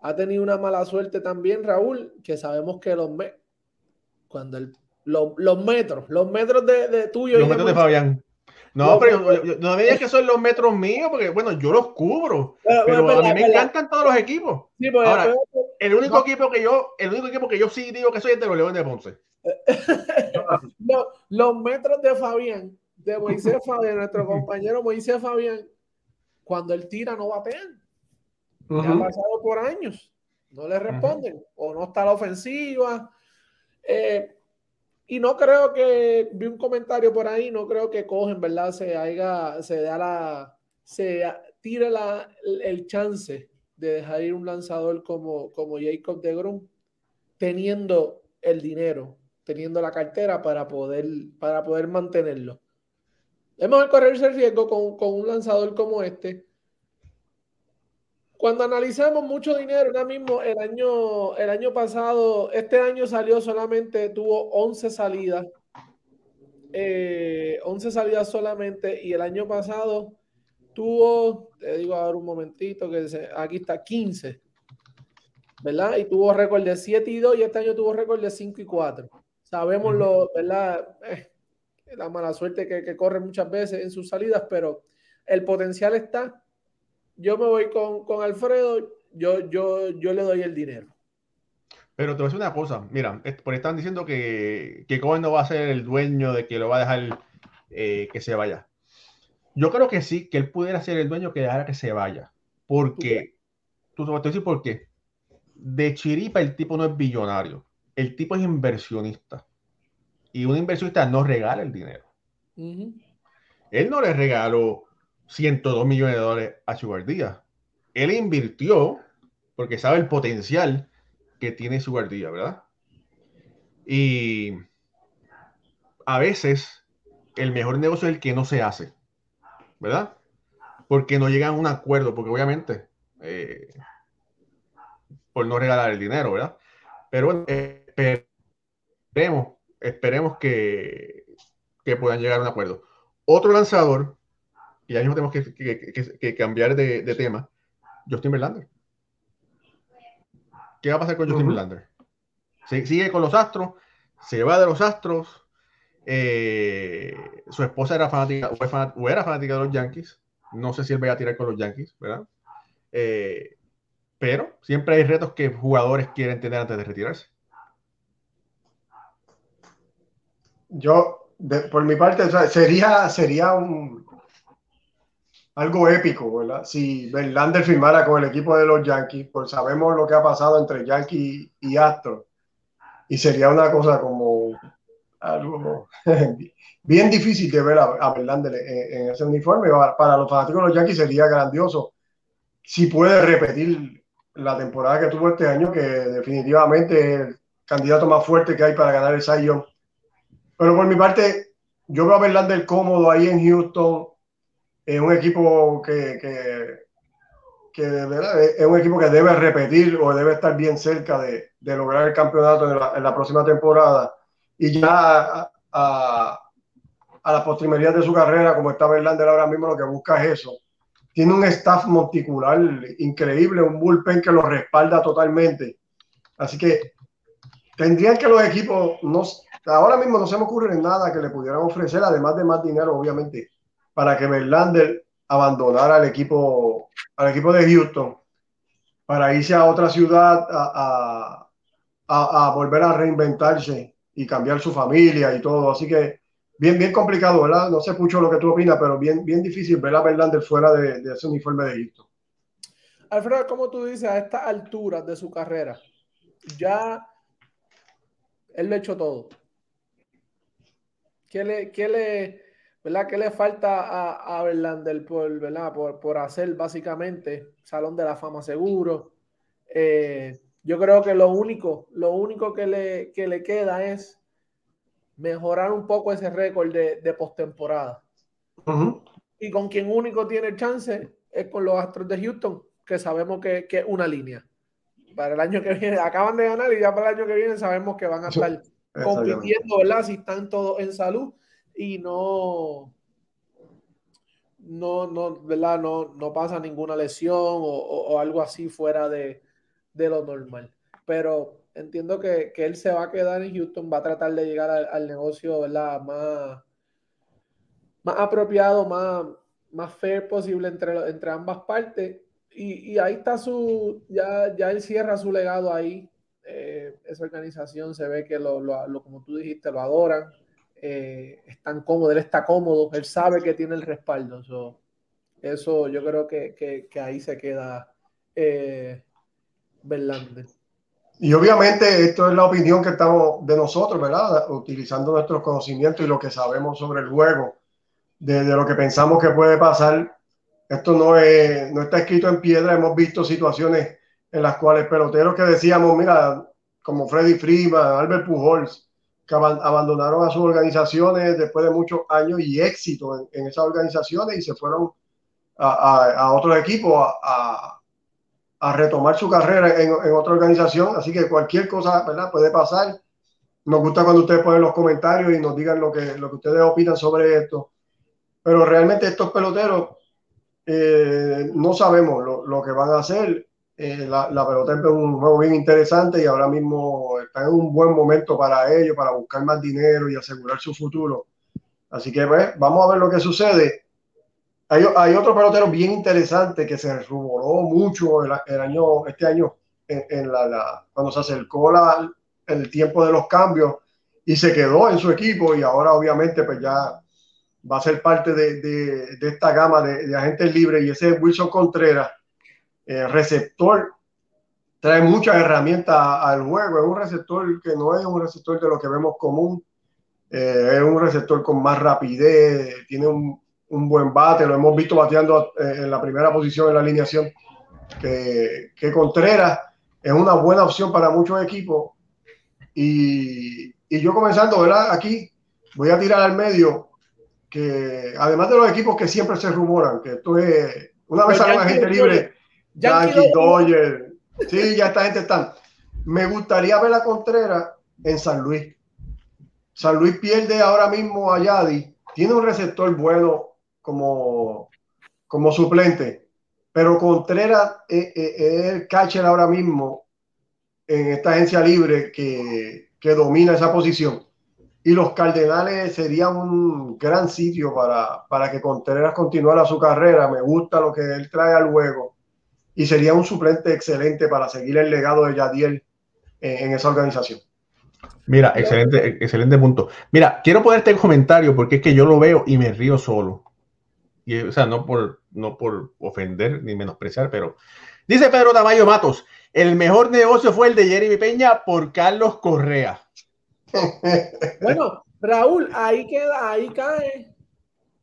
Speaker 3: Ha tenido una mala suerte también Raúl, que sabemos que los, cuando el, los metros, los metros de, de tuyo
Speaker 1: los metros de Fabián no, pero no me digas que son los metros míos, porque bueno, yo los cubro. Pero, a mí me encantan todos los equipos. Ahora, el único equipo que yo, el único equipo que yo sí digo que soy es de los Leones de Ponce.
Speaker 3: los metros de Fabián, de Moisés Fabián, nuestro compañero Moisés Fabián, cuando él tira no batean. Uh Ha pasado por años. No le responden. O no está la ofensiva. Eh, Y no creo que, vi un comentario por ahí, no creo que cogen, ¿verdad? Se haya, se da la, se tire la, el chance de dejar ir un lanzador como, como Jacob de Grum, teniendo el dinero, teniendo la cartera para poder, para poder mantenerlo. Es mejor correrse el riesgo con, con un lanzador como este, cuando analizamos mucho dinero, ahora mismo el año, el año pasado, este año salió solamente, tuvo 11 salidas, 11 eh, salidas solamente, y el año pasado tuvo, te digo ahora un momentito, que aquí está 15, ¿verdad? Y tuvo récord de 7 y 2, y este año tuvo récord de 5 y 4. Sabemos lo, ¿verdad? Eh, la mala suerte que, que corre muchas veces en sus salidas, pero el potencial está yo me voy con, Alfredo, yo, yo, yo le doy el dinero.
Speaker 1: Pero te voy a decir una cosa, mira, por están diciendo que, que Cohen no va a ser el dueño de que lo va a dejar eh, que se vaya. Yo creo que sí, que él pudiera ser el dueño que dejara que se vaya. Porque, tú te voy a decir por qué. De chiripa el tipo no es billonario, el tipo es inversionista. Y un inversionista no regala el dinero. Él no le regaló 102 millones de dólares a Sugar Él invirtió porque sabe el potencial que tiene Sugar ¿verdad? Y a veces el mejor negocio es el que no se hace, ¿verdad? Porque no llegan a un acuerdo, porque obviamente, eh, por no regalar el dinero, ¿verdad? Pero bueno, esperemos, esperemos que, que puedan llegar a un acuerdo. Otro lanzador y ahí no tenemos que, cambiar de, tema, Justin Verlander. ¿Qué va a pasar con Justin Verlander? sigue con los Astros, se va de los Astros. Eh, su esposa era fanática, o, era fanática de los Yankees. No sé si él vaya a tirar con los Yankees, ¿verdad? Eh, pero siempre hay retos que jugadores quieren tener antes de retirarse.
Speaker 2: Yo, por mi parte, sería, sería un, algo épico, ¿verdad? Si Verlander firmara con el equipo de los Yankees, pues sabemos lo que ha pasado entre Yankees y Astros. Y sería una cosa como algo bien difícil de ver a, Verlander en, ese uniforme. Para los fanáticos de los Yankees sería grandioso si puede repetir la temporada que tuvo este año, que definitivamente el candidato más fuerte que hay para ganar el Cy Pero por mi parte, yo veo a Verlander cómodo ahí en Houston es un equipo que, que, es un equipo que debe repetir o debe estar bien cerca de, lograr el campeonato en la, próxima temporada. Y ya a, a, a las postrimerías de su carrera, como está Verlander ahora mismo, lo que busca es eso. Tiene un staff monticular increíble, un bullpen que lo respalda totalmente. Así que tendrían que los equipos, no, ahora mismo no se me ocurre nada que le pudieran ofrecer, además de más dinero, obviamente para que Verlander abandonara al equipo, al equipo de Houston para irse a otra ciudad a, a, a, volver a reinventarse y cambiar su familia y todo. Así que bien, bien complicado, ¿verdad? No sé mucho lo que tú opinas, pero bien, bien difícil ver a Verlander fuera de, de ese uniforme de Houston.
Speaker 3: Alfredo, como tú dices, a esta altura de su carrera, ya él lo ha hecho todo. ¿Qué le, qué le, ¿verdad? ¿Qué le falta a, a Verlander por, ¿verdad? Por, por, hacer básicamente Salón de la Fama seguro? Eh, yo creo que lo único, lo único que le, que le queda es mejorar un poco ese récord de, de postemporada. Y con quien único tiene chance es con los Astros de Houston, que sabemos que, que, es una línea. Para el año que viene, acaban de ganar y ya para el año que viene sabemos que van a estar compitiendo, ¿verdad? Si están todos en salud y no, no, no, ¿verdad? No, no pasa ninguna lesión o, algo así fuera de, lo normal. Pero entiendo que, él se va a quedar en Houston, va a tratar de llegar al, negocio, ¿verdad? Más, más apropiado, más, más fair posible entre, entre ambas partes. Y, ahí está su, ya, ya él cierra su legado ahí. Eh, esa organización se ve que lo, lo, como tú dijiste, lo adoran eh, están cómodos, él está cómodo, él sabe que tiene el respaldo. eso yo creo que, ahí se queda eh,
Speaker 2: Y obviamente esto es la opinión que estamos de nosotros, ¿verdad? Utilizando nuestros conocimientos y lo que sabemos sobre el juego, de, lo que pensamos que puede pasar. Esto no, es, no está escrito en piedra, hemos visto situaciones en las cuales peloteros que decíamos, mira, como Freddy Freeman, Albert Pujols, que abandonaron a sus organizaciones después de muchos años y éxito en, esas organizaciones y se fueron a, a, otros equipos a, a, retomar su carrera en, en, otra organización. Así que cualquier cosa ¿verdad? puede pasar. Nos gusta cuando ustedes ponen los comentarios y nos digan lo que, lo que ustedes opinan sobre esto. Pero realmente estos peloteros eh, no sabemos lo, lo, que van a hacer. Eh, la, la, pelota es un juego bien interesante y ahora mismo está en un buen momento para ellos, para buscar más dinero y asegurar su futuro. Así que pues, vamos a ver lo que sucede. Hay, hay otro pelotero bien interesante que se rumoró mucho el, año, este año en, la, cuando se acercó la, el tiempo de los cambios y se quedó en su equipo y ahora obviamente pues ya va a ser parte de, de, de esta gama de, de agentes libres y ese es Wilson Contreras eh, receptor trae muchas herramientas al juego. Es un receptor que no es un receptor de lo que vemos común. Eh, es un receptor con más rapidez, tiene un, un, buen bate. Lo hemos visto bateando eh, en la primera posición en la alineación. Que, que Contreras es una buena opción para muchos equipos. Y, y yo comenzando, ¿verdad? Aquí voy a tirar al medio que además de los equipos que siempre se rumoran, que esto es una vez a la gente libre Yankee, Dodger. Sí, ya esta gente está. Me gustaría ver a Contreras en San Luis. San Luis pierde ahora mismo a Yadi. Tiene un receptor bueno como, como suplente, pero Contreras es, el catcher ahora mismo en esta agencia libre que, que domina esa posición. Y los Cardenales serían un gran sitio para, para que Contreras continuara su carrera. Me gusta lo que él trae al juego y sería un suplente excelente para seguir el legado de Yadiel en, esa organización.
Speaker 1: Mira, excelente, excelente punto. Mira, quiero ponerte el comentario porque es que yo lo veo y me río solo. Y, o sea, no por, no por ofender ni menospreciar, pero dice Pedro Tamayo Matos, el mejor negocio fue el de Jeremy Peña por Carlos Correa.
Speaker 3: bueno, Raúl, ahí queda, ahí cae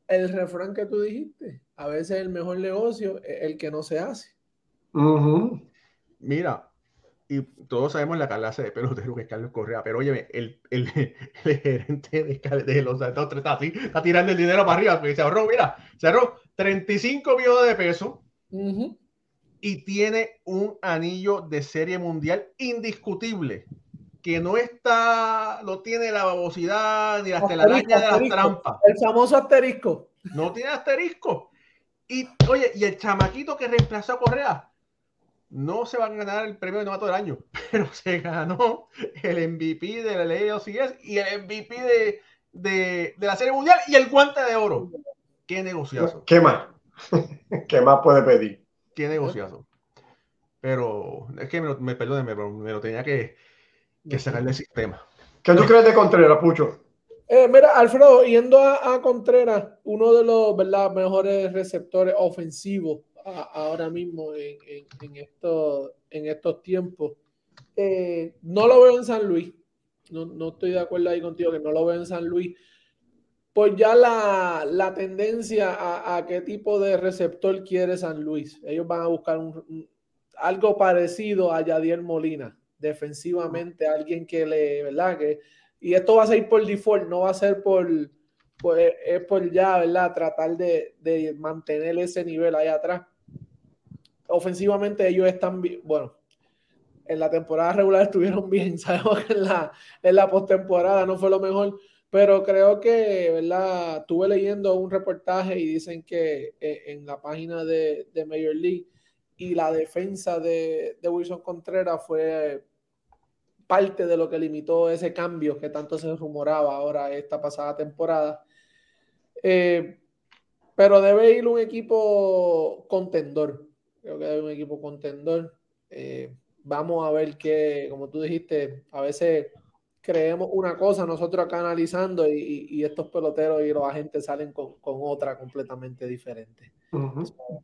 Speaker 3: el refrán que tú dijiste. A veces el mejor negocio es el que no se hace.
Speaker 1: Mira, y todos sabemos la clase de pelotero que es Carlos Correa, pero oye, el, el, gerente de, de los Santos está así, está tirando el dinero para arriba, porque se ahorró, mira, se ahorró 35 millones de pesos y tiene un anillo de serie mundial indiscutible, que no está, no tiene la babosidad ni la telaraña de las trampas.
Speaker 3: El famoso asterisco.
Speaker 1: No tiene asterisco. Y oye, y el chamaquito que reemplazó a Correa, no se van a ganar el premio de novato del año, pero se ganó el MVP de la LOCS y el MVP de, de, de, la Serie Mundial y el guante de oro. Qué negociazo.
Speaker 2: ¿Qué más? ¿Qué más puede pedir?
Speaker 1: Qué negociazo. Pero es que me, me perdónenme, pero me lo tenía que, que sacar del sistema.
Speaker 2: ¿Qué tú crees de Contreras, Pucho?
Speaker 3: Eh, mira, Alfredo, yendo a, a, Contreras, uno de los ¿verdad? mejores receptores ofensivos ahora mismo en, en, estos, en estos tiempos. Eh, no lo veo en San Luis. No, no, estoy de acuerdo ahí contigo que no lo veo en San Luis. Pues ya la, la tendencia a, a, qué tipo de receptor quiere San Luis. Ellos van a buscar un, algo parecido a Yadier Molina, defensivamente, alguien que le, ¿verdad? Que, y esto va a ser por default, no va a ser por, pues es por ya, ¿verdad? Tratar de, de, mantener ese nivel ahí atrás. Ofensivamente ellos están, bueno, en la temporada regular estuvieron bien, sabemos que en la, en la postemporada no fue lo mejor, pero creo que, ¿verdad? Estuve leyendo un reportaje y dicen que eh, en la página de, de Major League y la defensa de, de Wilson Contreras fue parte de lo que limitó ese cambio que tanto se rumoraba ahora esta pasada temporada. Eh, pero debe ir un equipo contendor. Creo que debe ir un equipo contendor. Eh, vamos a ver qué, como tú dijiste, a veces creemos una cosa nosotros acá analizando y, estos peloteros y los agentes salen con, otra completamente diferente.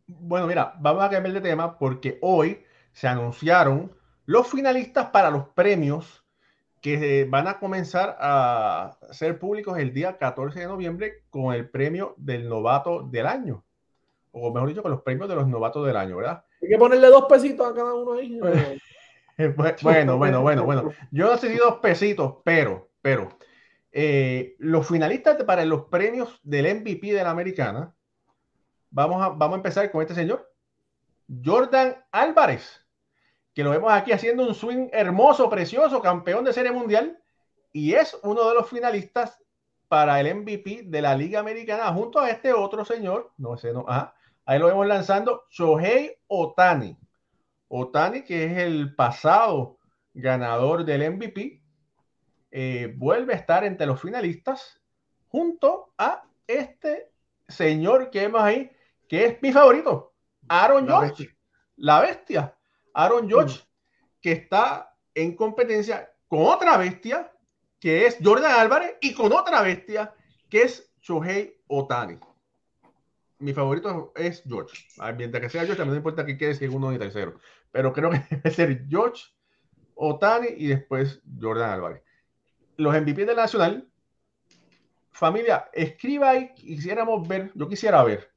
Speaker 1: Bueno, mira, vamos a cambiar de tema porque hoy se anunciaron los finalistas para los premios que van a comenzar a ser públicos el día 14 de noviembre con el premio del novato del año. O mejor dicho, con los premios de los novatos del año, ¿verdad?
Speaker 3: Hay que ponerle dos pesitos a cada uno ahí.
Speaker 1: bueno, bueno, bueno, bueno. Yo decidí dos pesitos, pero, pero, eh, los finalistas para los premios del MVP de la americana, vamos a, vamos a empezar con este señor, Jordan Álvarez que lo vemos aquí haciendo un swing hermoso, precioso, campeón de serie mundial, y es uno de los finalistas para el MVP de la Liga Americana, junto a este otro señor, no sé, no, ah, ahí lo vemos lanzando, Shohei Otani. Otani, que es el pasado ganador del MVP, eh, vuelve a estar entre los finalistas junto a este señor que vemos ahí, que es mi favorito, Aaron George, la bestia. Aaron George, que está en competencia con otra bestia, que es Jordan Álvarez, y con otra bestia, que es Shohei Otani. Mi favorito es George. Mientras que sea George, también no importa que quede segundo ni tercero. Pero creo que debe ser George, Otani y después Jordan Álvarez. Los MVP del Nacional. Familia, escriba ahí, quisiéramos ver, yo quisiera ver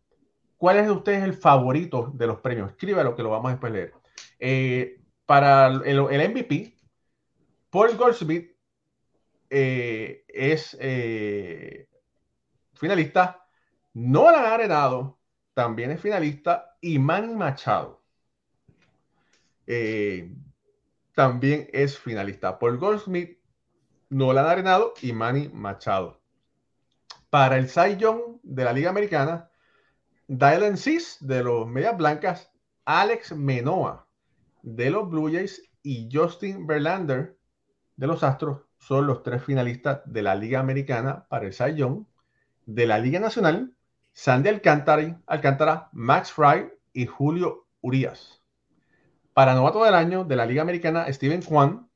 Speaker 1: cuál es de ustedes el favorito de los premios. Escríbalo que lo vamos a después leer. Eh, para el, MVP, Paul Goldsmith eh, es eh, finalista. Nolan Arenado también es finalista. Y Manny Machado también es finalista. Paul Goldsmith, Nolan Arenado y Manny Machado. Para el Cy Young de la Liga Americana, Dylan Cis de los Medias Blancas, Alex Menoa de los Blue Jays y Justin Verlander de los Astros son los tres finalistas de la Liga Americana para el Cy Young, de la Liga Nacional, Sandy Alcántara, Alcántara, Max Fry y Julio Urias. Para novato del año de la Liga Americana, Steven Kwan,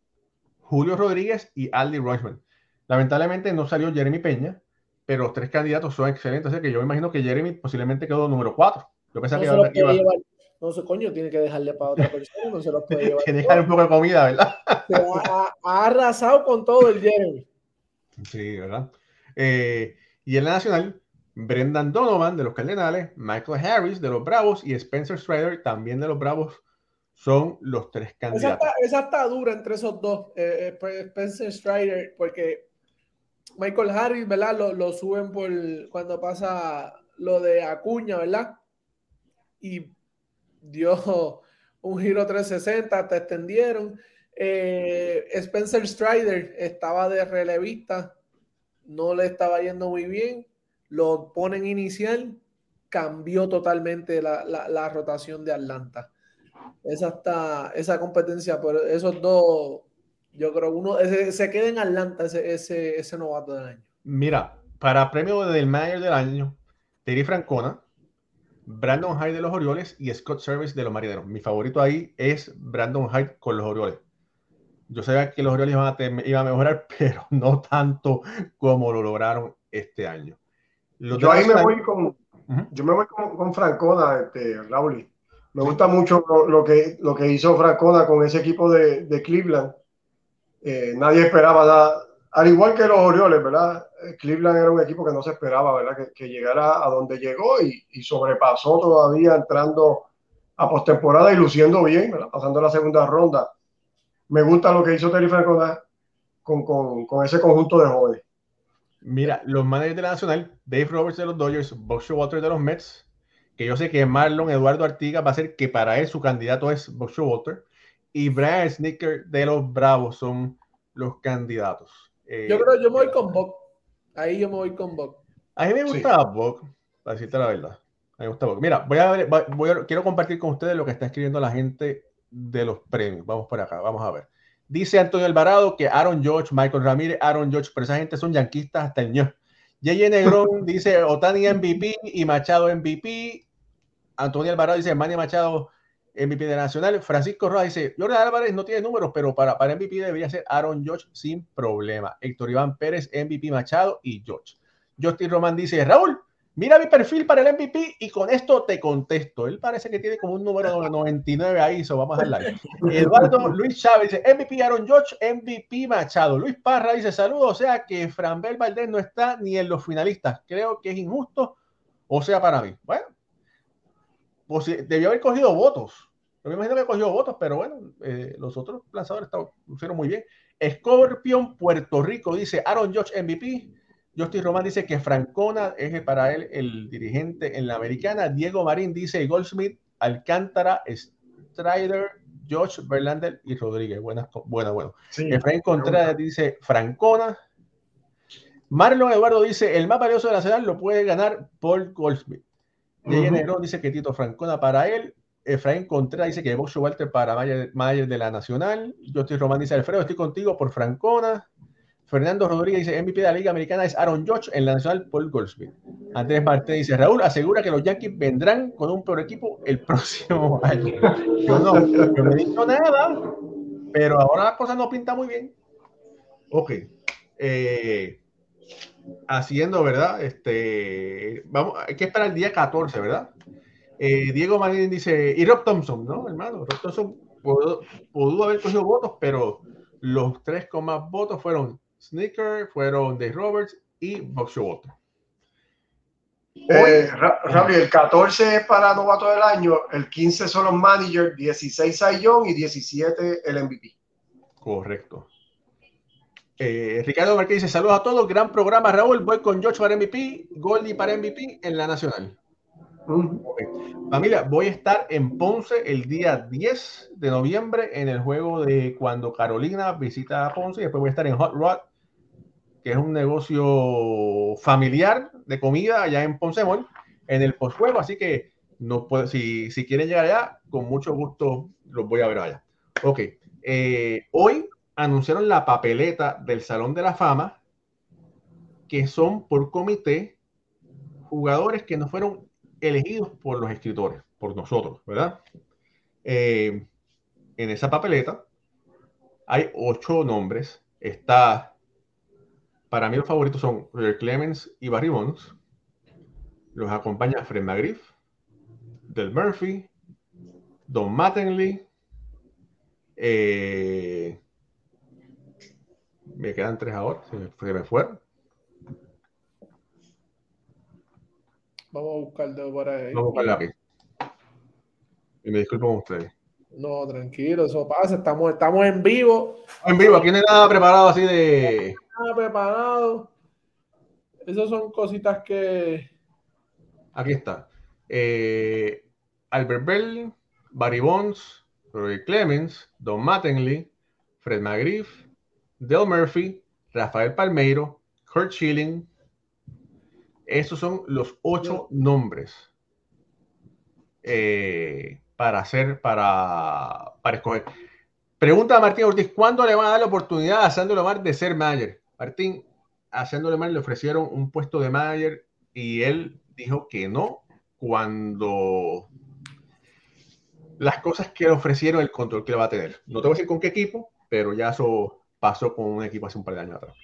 Speaker 1: Julio Rodríguez y Aldi Rushman. Lamentablemente no salió Jeremy Peña, pero los tres candidatos son excelentes. Así que yo me imagino que Jeremy posiblemente quedó número cuatro. Yo pensaba que iba,
Speaker 3: no sé, coño, tiene que dejarle para otra persona, no se los puede llevar.
Speaker 1: tiene que dejar un poco de comida, ¿verdad?
Speaker 3: ha, arrasado con todo el Jeremy.
Speaker 1: Sí, ¿verdad? Eh, y en la nacional, Brendan Donovan de los Cardenales, Michael Harris de los Bravos y Spencer Strider también de los Bravos son los tres candidatos.
Speaker 3: Esa está, dura entre esos dos, eh, eh, pues, Spencer Strider, porque Michael Harris, ¿verdad? Lo, lo, suben por cuando pasa lo de Acuña, ¿verdad? Y dio un giro 360, te extendieron. Eh, Spencer Strider estaba de relevista, no le estaba yendo muy bien, lo ponen inicial, cambió totalmente la, rotación de Atlanta. Esa, está, esa competencia, pero esos dos, yo creo uno se queda en Atlanta ese, ese, ese novato del año.
Speaker 1: Mira, para premio del manager del año, Terry Francona, Brandon Hyde de los Orioles y Scott Service de los Marineros. Mi favorito ahí es Brandon Hyde con los Orioles. Yo sabía que los Orioles iban a, iban a mejorar, pero no tanto como lo lograron este año.
Speaker 2: yo ahí me voy con, yo me voy con, Francona, este, Raúl. Me gusta mucho lo, que, lo que hizo Francona con ese equipo de, de Cleveland. Eh, nadie esperaba nada, al igual que los Orioles, ¿verdad? Eh, Cleveland era un equipo que no se esperaba, ¿verdad? Que, llegara a donde llegó y, sobrepasó todavía entrando a postemporada y luciendo bien, ¿verdad? Pasando la segunda ronda. Me gusta lo que hizo Terry Francona con, con, ese conjunto de jóvenes.
Speaker 1: Mira, los managers de la Nacional, Dave Roberts de los Dodgers, Buck Walter de los Mets, que yo sé que Marlon Eduardo Artigas va a ser que para él su candidato es Buck Walter, y Brian Snicker de los Bravos son los candidatos.
Speaker 3: Eh, yo creo, yo me voy con Bob. Ahí yo me voy con Bob.
Speaker 1: A mí me gusta Bob, para decirte la verdad. A mí me gusta Bob. Mira, voy a ver, voy a, quiero compartir con ustedes lo que está escribiendo la gente de los premios. Vamos por acá, vamos a ver. Dice Antonio Alvarado que Aaron George, Michael Ramírez, Aaron George, pero esa gente son yanquistas hasta el ño. J.J. Negrón dice Otani MVP y Machado MVP. Antonio Alvarado dice Manny Machado MVP de Nacional. Francisco Rojas dice, Jordan Álvarez no tiene números, pero para, para MVP debería ser Aaron George sin problema. Héctor Iván Pérez, MVP Machado y George. Justin Román dice, Raúl, Mira mi perfil para el MVP y con esto te contesto. Él parece que tiene como un número de 99 ahí, eso vamos a darle. Eduardo Luis Chávez dice MVP Aaron George, MVP Machado. Luis Parra dice saludos, o sea que Franbel Valdés no está ni en los finalistas. Creo que es injusto, o sea, para mí. Bueno, pues, debió haber cogido votos. Yo me imagino que cogió votos, pero bueno, eh, los otros lanzadores hicieron muy bien. Scorpion Puerto Rico dice Aaron George MVP. Justin Román dice que Francona es para él el dirigente en la americana. Diego Marín dice Goldsmith, Alcántara, Strider, George Verlander y Rodríguez. Buenas, bueno, bueno. Efraín Contreras dice Francona. Marlon Eduardo dice el más valioso de la ciudad lo puede ganar Paul Goldsmith. Uh dice que Tito Francona para él. Efraín Contreras dice que Boxo Walter para Mayer, de la Nacional. Justin Román dice Alfredo, estoy contigo por Francona. Fernando Rodríguez dice MVP de la Liga Americana es Aaron Judge en la Nacional Paul Goldsmith. Andrés Martínez dice Raúl asegura que los Yankees vendrán con un peor equipo el próximo año. Yo no, yo no he dicho nada, pero ahora las cosas no pintan muy bien. Ok. Eh, haciendo, ¿verdad? Este, vamos, hay que esperar el día 14, ¿verdad? Eh, Diego Marín dice, y Rob Thompson, ¿no, hermano? Rob Thompson pudo, pudo haber cogido votos, pero los tres con más votos fueron Sneaker, fueron Dave Roberts y Box Walter.
Speaker 2: Eh, el 14 para novato del año, el 15 son los managers, 16 Young y 17 el MVP.
Speaker 1: Correcto. Eh, Ricardo Marquez dice: Saludos a todos, gran programa, Raúl. Voy con George para MVP, Goldie para MVP en la Nacional. Familia, voy a estar en Ponce el día 10 de noviembre en el juego de cuando Carolina visita a Ponce y después voy a estar en Hot Rod, que es un negocio familiar de comida allá en Ponce Mall, en el postjuego, así que no puedo, si, si quieren llegar allá, con mucho gusto los voy a ver allá. Ok, eh, hoy anunciaron la papeleta del Salón de la Fama, que son por comité jugadores que no fueron elegidos por los escritores, por nosotros, ¿verdad? Eh, en esa papeleta hay ocho nombres. Está, para mí los favoritos son Roger Clemens y Barry Bonds. Los acompaña Fred McGriff, Del Murphy, Don Mattingly, eh, me quedan tres ahora, se me, se me fueron.
Speaker 3: Vamos a buscarlo por ahí.
Speaker 1: Vamos a buscarlo aquí. Y me disculpo con ustedes.
Speaker 3: No, tranquilo, eso pasa. Estamos, estamos en vivo.
Speaker 1: En vivo, aquí no hay nada preparado así de.
Speaker 3: Nada preparado. Esas son cositas que.
Speaker 1: Aquí está. Eh, Albert Bell, Barry Bonds, Roy Clemens, Don Mattingly, Fred McGriff, Del Murphy, Rafael Palmeiro, Kurt Schilling, esos son los ocho nombres eh, para hacer, para, para escoger. Pregunta a Martín Ortiz, ¿cuándo le van a dar la oportunidad a Sandro Lomar de ser manager? Martín, a Sandro Lomar le ofrecieron un puesto de manager y él dijo que no cuando las cosas que le ofrecieron, el control que le va a tener. No te voy a decir con qué equipo, pero ya eso pasó con un equipo hace un par de años atrás.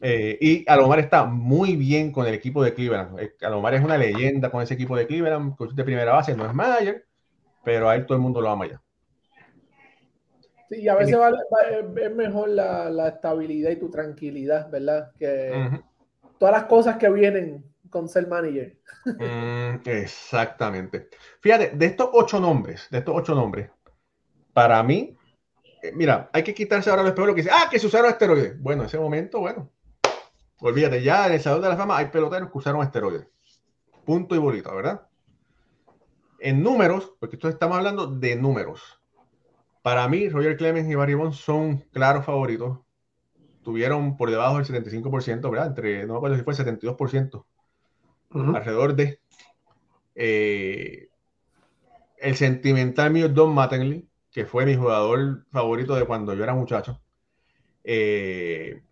Speaker 1: Eh, y Alomar está muy bien con el equipo de Cleveland. Eh, Alomar es una leyenda con ese equipo de Cleveland, de primera base, no es manager, pero a él todo el mundo lo ama ya.
Speaker 3: Sí, y a veces es mejor la, estabilidad y tu tranquilidad, ¿verdad? Que todas las cosas que vienen con ser manager.
Speaker 1: Mm, exactamente. Fíjate, de estos ocho nombres, de estos ocho nombres, para mí, mira, hay que quitarse ahora los peor que dice, ah, que se usaron esteroides. Bueno, en ese momento, bueno, Olvídate, ya en el Salón de la Fama hay peloteros que usaron esteroides. Punto y bolita, ¿verdad? En números, porque esto estamos hablando de números. Para mí, Roger Clemens y Barry Bonds son claros favoritos. Tuvieron por debajo del 75%, ¿verdad? Entre, no me acuerdo si fue el 72%. Alrededor de. Eh, el sentimental mío Don Mattingly, que fue mi jugador favorito de cuando yo era muchacho. Eh,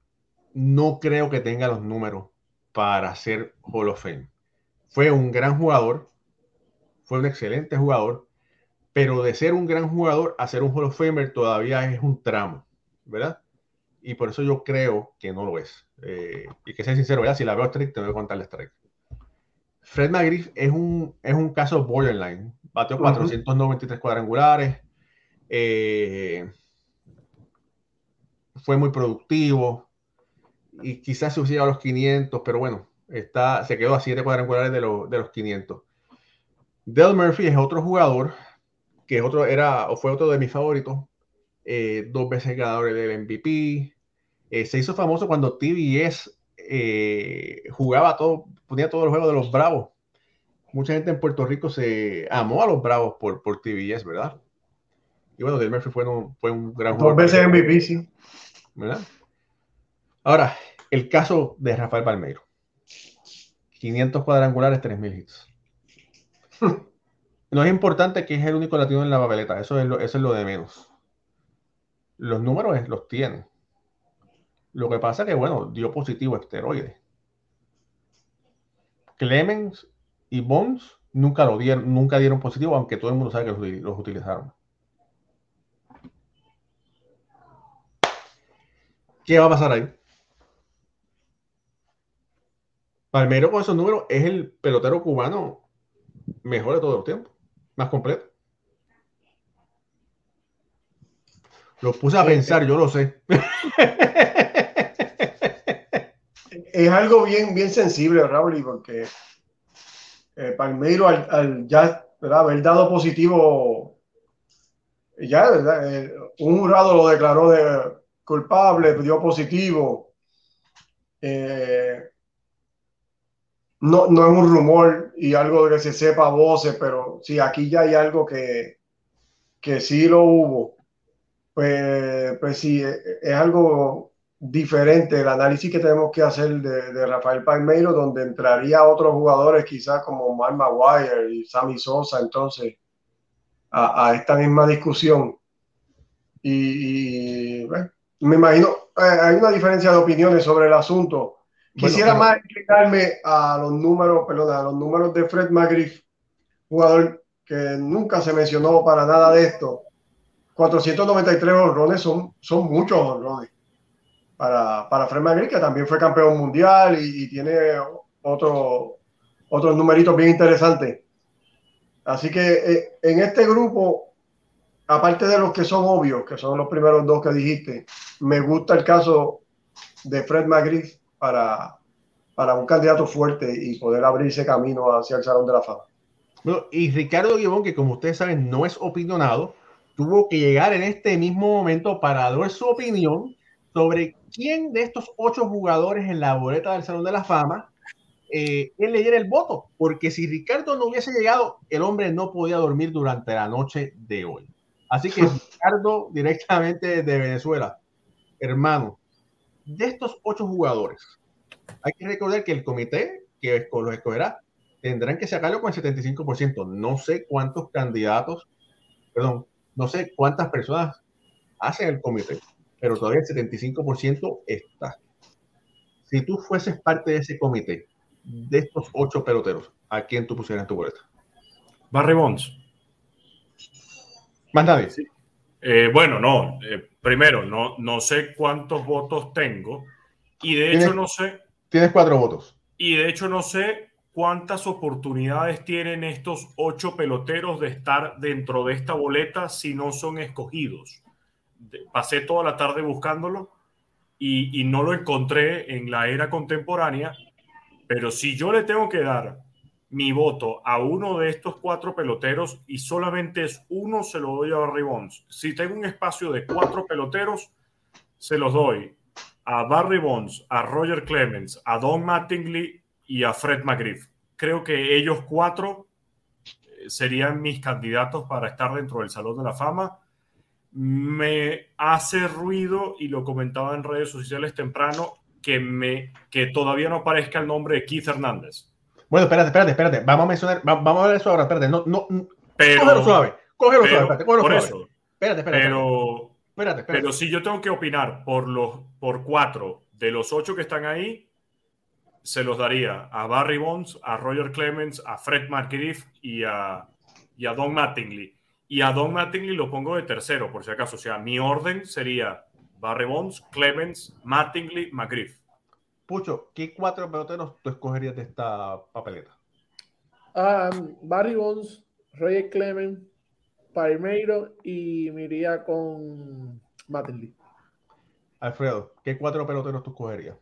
Speaker 1: no creo que tenga los números para ser Hall of Fame. Fue un gran jugador, fue un excelente jugador, pero de ser un gran jugador a ser un Hall of Famer todavía es un tramo, ¿verdad? Y por eso yo creo que no lo es. Eh, y que sea sincero, ¿verdad? Si la veo strike, tengo que contarle strike. Fred McGriff es un, es un caso borderline. Bateó 493 cuadrangulares. Eh, fue muy productivo. Y quizás se a los 500, pero bueno, está, se quedó a 7 cuadrangulares de, de los 500. Del Murphy es otro jugador que otro, era, o fue otro de mis favoritos. Eh, dos veces ganador del MVP. Eh, se hizo famoso cuando TBS jugaba todo, ponía todos los juegos de los Bravos. Mucha gente en Puerto Rico se amó a los Bravos por, por TBS, ¿verdad? Y bueno, Del Murphy fue un, fue un gran
Speaker 2: jugador. Dos veces MVP, sí.
Speaker 1: ¿Verdad? Ahora, el caso de Rafael Palmeiro. 500 cuadrangulares, 3.000 hits. no es importante que es el único latino en la papeleta, eso es lo, eso es lo de menos. Los números los tienen. Lo que pasa es que, bueno, dio positivo esteroides. Clemens y Bones nunca lo dieron, nunca dieron positivo, aunque todo el mundo sabe que los, los utilizaron. ¿Qué va a pasar ahí? Palmero con esos números es el pelotero cubano mejor de todo el tiempo, más completo. Lo puse a pensar, yo lo sé.
Speaker 2: Es algo bien, bien sensible, Raúl, porque eh, Palmeiro al, ya haber dado positivo, ya eh, un jurado lo declaró de culpable, dio positivo. Eh, no, no es un rumor y algo de que se sepa a voces, pero si aquí ya hay algo que, que sí lo hubo. Pues, pues sí, e, e, es, algo diferente el análisis que tenemos que hacer de, Rafael Palmeiro, donde entraría otros jugadores quizás como Mark Maguire y Sammy Sosa, entonces, a, esta misma discusión. Y, me imagino, eh, hay una diferencia de opiniones sobre el asunto Quisiera más explicarme a los números, perdón, a los números de Fred McGriff, jugador que nunca se mencionó para nada de esto. 493 honrones son, son muchos honrones para, para Fred McGriff, que también fue campeón mundial y, tiene otro, otros numeritos bien interesantes. Así que eh, en este grupo, aparte de los que son obvios, que son los primeros dos que dijiste, me gusta el caso de Fred McGriff para, para un candidato fuerte y poder abrirse camino hacia el Salón de la Fama.
Speaker 1: Y Ricardo Guibón, que como ustedes saben no es opinionado, tuvo que llegar en este mismo momento para dar su opinión sobre quién de estos ocho jugadores en la boleta del Salón de la Fama eh, él le diera el voto, porque si Ricardo no hubiese llegado, el hombre no podía dormir durante la noche de hoy. Así que Ricardo, directamente de Venezuela, hermano, de estos ocho jugadores, hay que recordar que el comité que los escogerá tendrán que sacarlo con el 75%. No sé cuántos candidatos, perdón, no sé cuántas personas hacen el comité, pero todavía el 75% está. Si tú fueses parte de ese comité, de estos ocho peloteros, ¿a quién tú pusieras tu boleta?
Speaker 4: Barry Bonds.
Speaker 1: Más nadie.
Speaker 4: Eh, bueno, no. Eh, primero, no, no sé cuántos votos tengo y de hecho no sé.
Speaker 1: Tienes cuatro votos.
Speaker 4: Y de hecho no sé cuántas oportunidades tienen estos ocho peloteros de estar dentro de esta boleta si no son escogidos. Pasé toda la tarde buscándolo y, y no lo encontré en la era contemporánea, pero si yo le tengo que dar mi voto a uno de estos cuatro peloteros y solamente es uno, se lo doy a Barry Bonds. Si tengo un espacio de cuatro peloteros, se los doy a Barry Bonds, a Roger Clemens, a Don Mattingly y a Fred McGriff. Creo que ellos cuatro eh, serían mis candidatos para estar dentro del Salón de la Fama. Me hace ruido, y lo comentaba en redes sociales temprano, que, me, que todavía no aparezca el nombre de Keith Hernández
Speaker 1: bueno, espérate, espérate, espérate. Vamos a mencionar, vamos a ver eso ahora, espérate. No, no, pero, cógelo suave, cógelo suave, espérate, cógelo
Speaker 4: por
Speaker 1: suave. Eso, espérate, espérate.
Speaker 4: Pero, espérate, espérate. pero si yo tengo que opinar por los, por cuatro de los ocho que están ahí, se los daría a Barry Bonds, a Roger Clemens, a Fred McGriff y a, y a Don Mattingly. Y a Don Mattingly lo pongo de tercero, por si acaso. O sea, mi orden sería Barry Bonds, Clemens, Mattingly, McGriff.
Speaker 1: Pucho, ¿qué cuatro peloteros tú escogerías de esta papeleta?
Speaker 3: Um, Barry Bonds, Roger Clement, Palmeiro y me iría con Mattingly.
Speaker 1: Alfredo, ¿qué cuatro peloteros tú cogerías?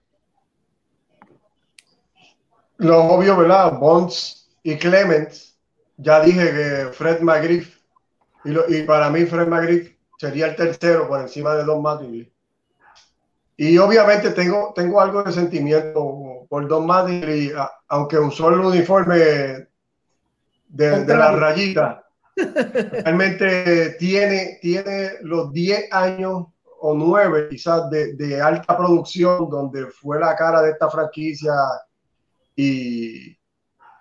Speaker 2: Lo obvio, ¿verdad? Bonds y Clemens. Ya dije que Fred McGriff. Y, lo, y para mí Fred McGriff sería el tercero por encima de Don Mattingly. Y obviamente tengo, tengo algo de sentimiento por Don Mattingly, aunque usó el uniforme de, de la rayita. Realmente tiene, tiene los 10 años o 9 quizás de, de, alta producción donde fue la cara de esta franquicia y,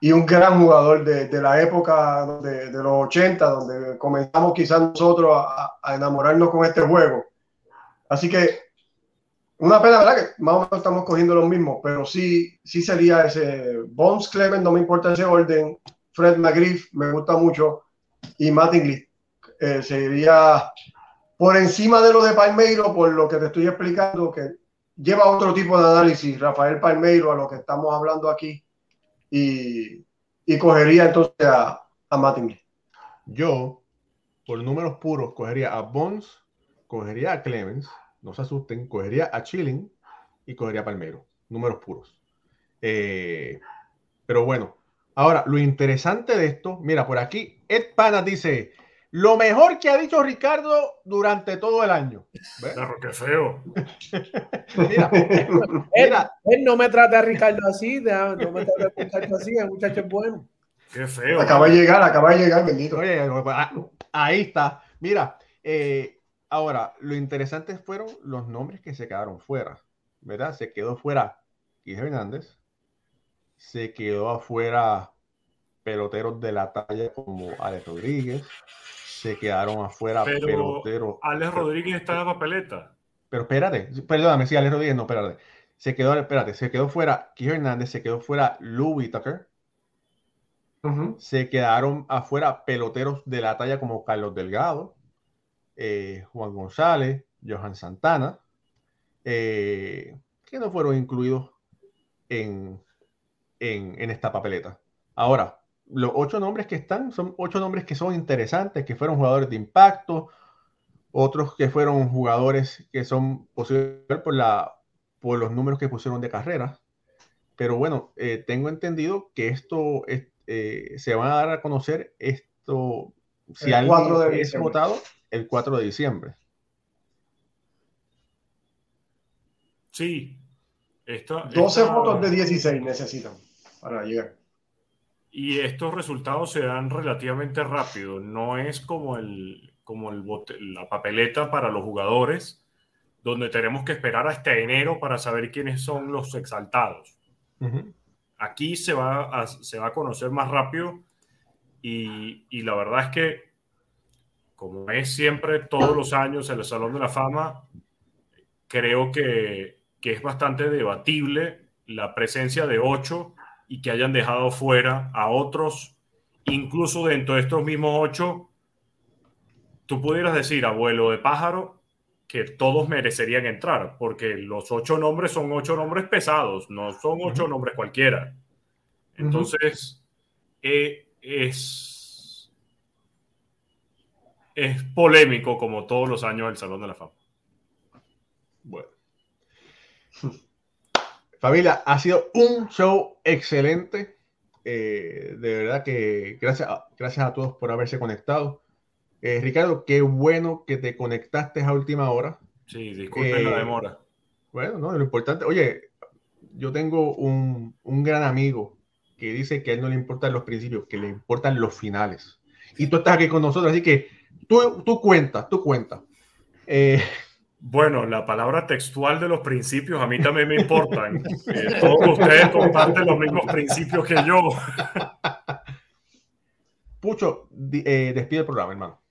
Speaker 2: y un gran jugador de, de la época de, de, los 80 donde comenzamos quizás nosotros a, a enamorarnos con este juego. Así que una pena, ¿verdad? Que más o menos estamos cogiendo los mismos, pero sí, sí sería ese Bones Clement, no me importa ese orden. Fred McGriff, me gusta mucho. Y Mattingly eh, sería por encima de lo de Palmeiro, por lo que te estoy explicando, que lleva otro tipo de análisis, Rafael Palmeiro, a lo que estamos hablando aquí. Y, y cogería entonces a, a Mattingly.
Speaker 1: Yo, por números puros, cogería a Bones, cogería a Clemens no se asusten, cogería a Chilling y cogería a Palmero, números puros. Eh, pero bueno, ahora lo interesante de esto, mira, por aquí Ed Pana dice, lo mejor que ha dicho Ricardo durante todo el año.
Speaker 4: Claro, qué feo.
Speaker 3: mira. Él, no me trata a Ricardo así, no me trata a Ricardo así, el muchacho es bueno.
Speaker 4: Qué feo.
Speaker 2: Acaba de llegar, acaba de llegar, bendito.
Speaker 1: Oye, ah, ahí está. Mira, eh, Ahora, lo interesante fueron los nombres que se quedaron fuera, ¿verdad? Se quedó fuera Guillermo Hernández, se quedó afuera peloteros de la talla como Alex Rodríguez, se quedaron afuera
Speaker 4: pero
Speaker 1: peloteros.
Speaker 4: Alex Rodríguez está en la papeleta.
Speaker 1: Pero espérate, perdóname, sí, Alex Rodríguez, no, espérate. Se quedó, espérate, se quedó fuera Guillermo Hernández, se quedó fuera Louis Tucker. Se quedaron afuera peloteros de la talla como Carlos Delgado, eh, Juan González, Johan Santana, eh, que no fueron incluidos en, en, esta papeleta. Ahora, los ocho nombres que están son ocho nombres que son interesantes, que fueron jugadores de impacto, otros que fueron jugadores que son posibles por, la, por los números que pusieron de carrera. Pero bueno, eh, tengo entendido que esto se va a dar a conocer esto si alguien es votado el 4 de diciembre.
Speaker 4: Sí.
Speaker 2: 12 votos de 16 necesitan para llegar.
Speaker 4: Y estos resultados se dan relativamente rápido. No es como, el, como el la papeleta para los jugadores, donde tenemos que esperar hasta enero para saber quiénes son los exaltados. Aquí se va, a, se va a conocer más rápido y, y la verdad es que como es siempre todos los años en el Salón de la Fama, creo que, que es bastante debatible la presencia de ocho y que hayan dejado fuera a otros, incluso dentro de estos mismos ocho, tú pudieras decir, abuelo de pájaro, que todos merecerían entrar, porque los ocho nombres son ocho nombres pesados, no son ocho nombres cualquiera. Entonces, eh, es es polémico como todos los años del Salón de la Fama.
Speaker 1: Bueno. Familia, ha sido un show excelente. Eh, de verdad que gracias, gracias a todos por haberse conectado. Eh, Ricardo, qué bueno que te conectaste a última hora.
Speaker 4: Sí, disculpen la eh, demora.
Speaker 1: Bueno, no, lo importante, oye, yo tengo un, un gran amigo que dice que a él no le importan los principios, que le importan los finales. Y tú estás aquí con nosotros, así que Tú, tú cuenta, tú cuenta.
Speaker 4: Eh, bueno, la palabra textual de los principios a mí también me importan. Eh, todos ustedes comparten los mismos principios que yo.
Speaker 1: Pucho, eh, despide el programa, hermano.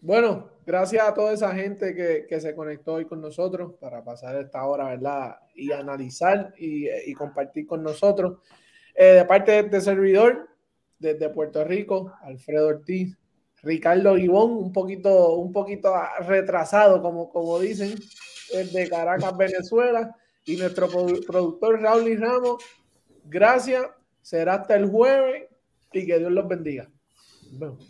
Speaker 3: Bueno, gracias a toda esa gente que, que, se conectó hoy con nosotros para pasar esta hora, ¿verdad? Y analizar y, y compartir con nosotros. de parte de este servidor, desde Puerto Rico, Alfredo Ortiz, Ricardo Guibón, un poquito, un poquito retrasado, como, como dicen, de Caracas, Venezuela, y nuestro productor Raúl y Ramos. Gracias, será hasta el jueves y que Dios los bendiga. Nos
Speaker 2: vemos.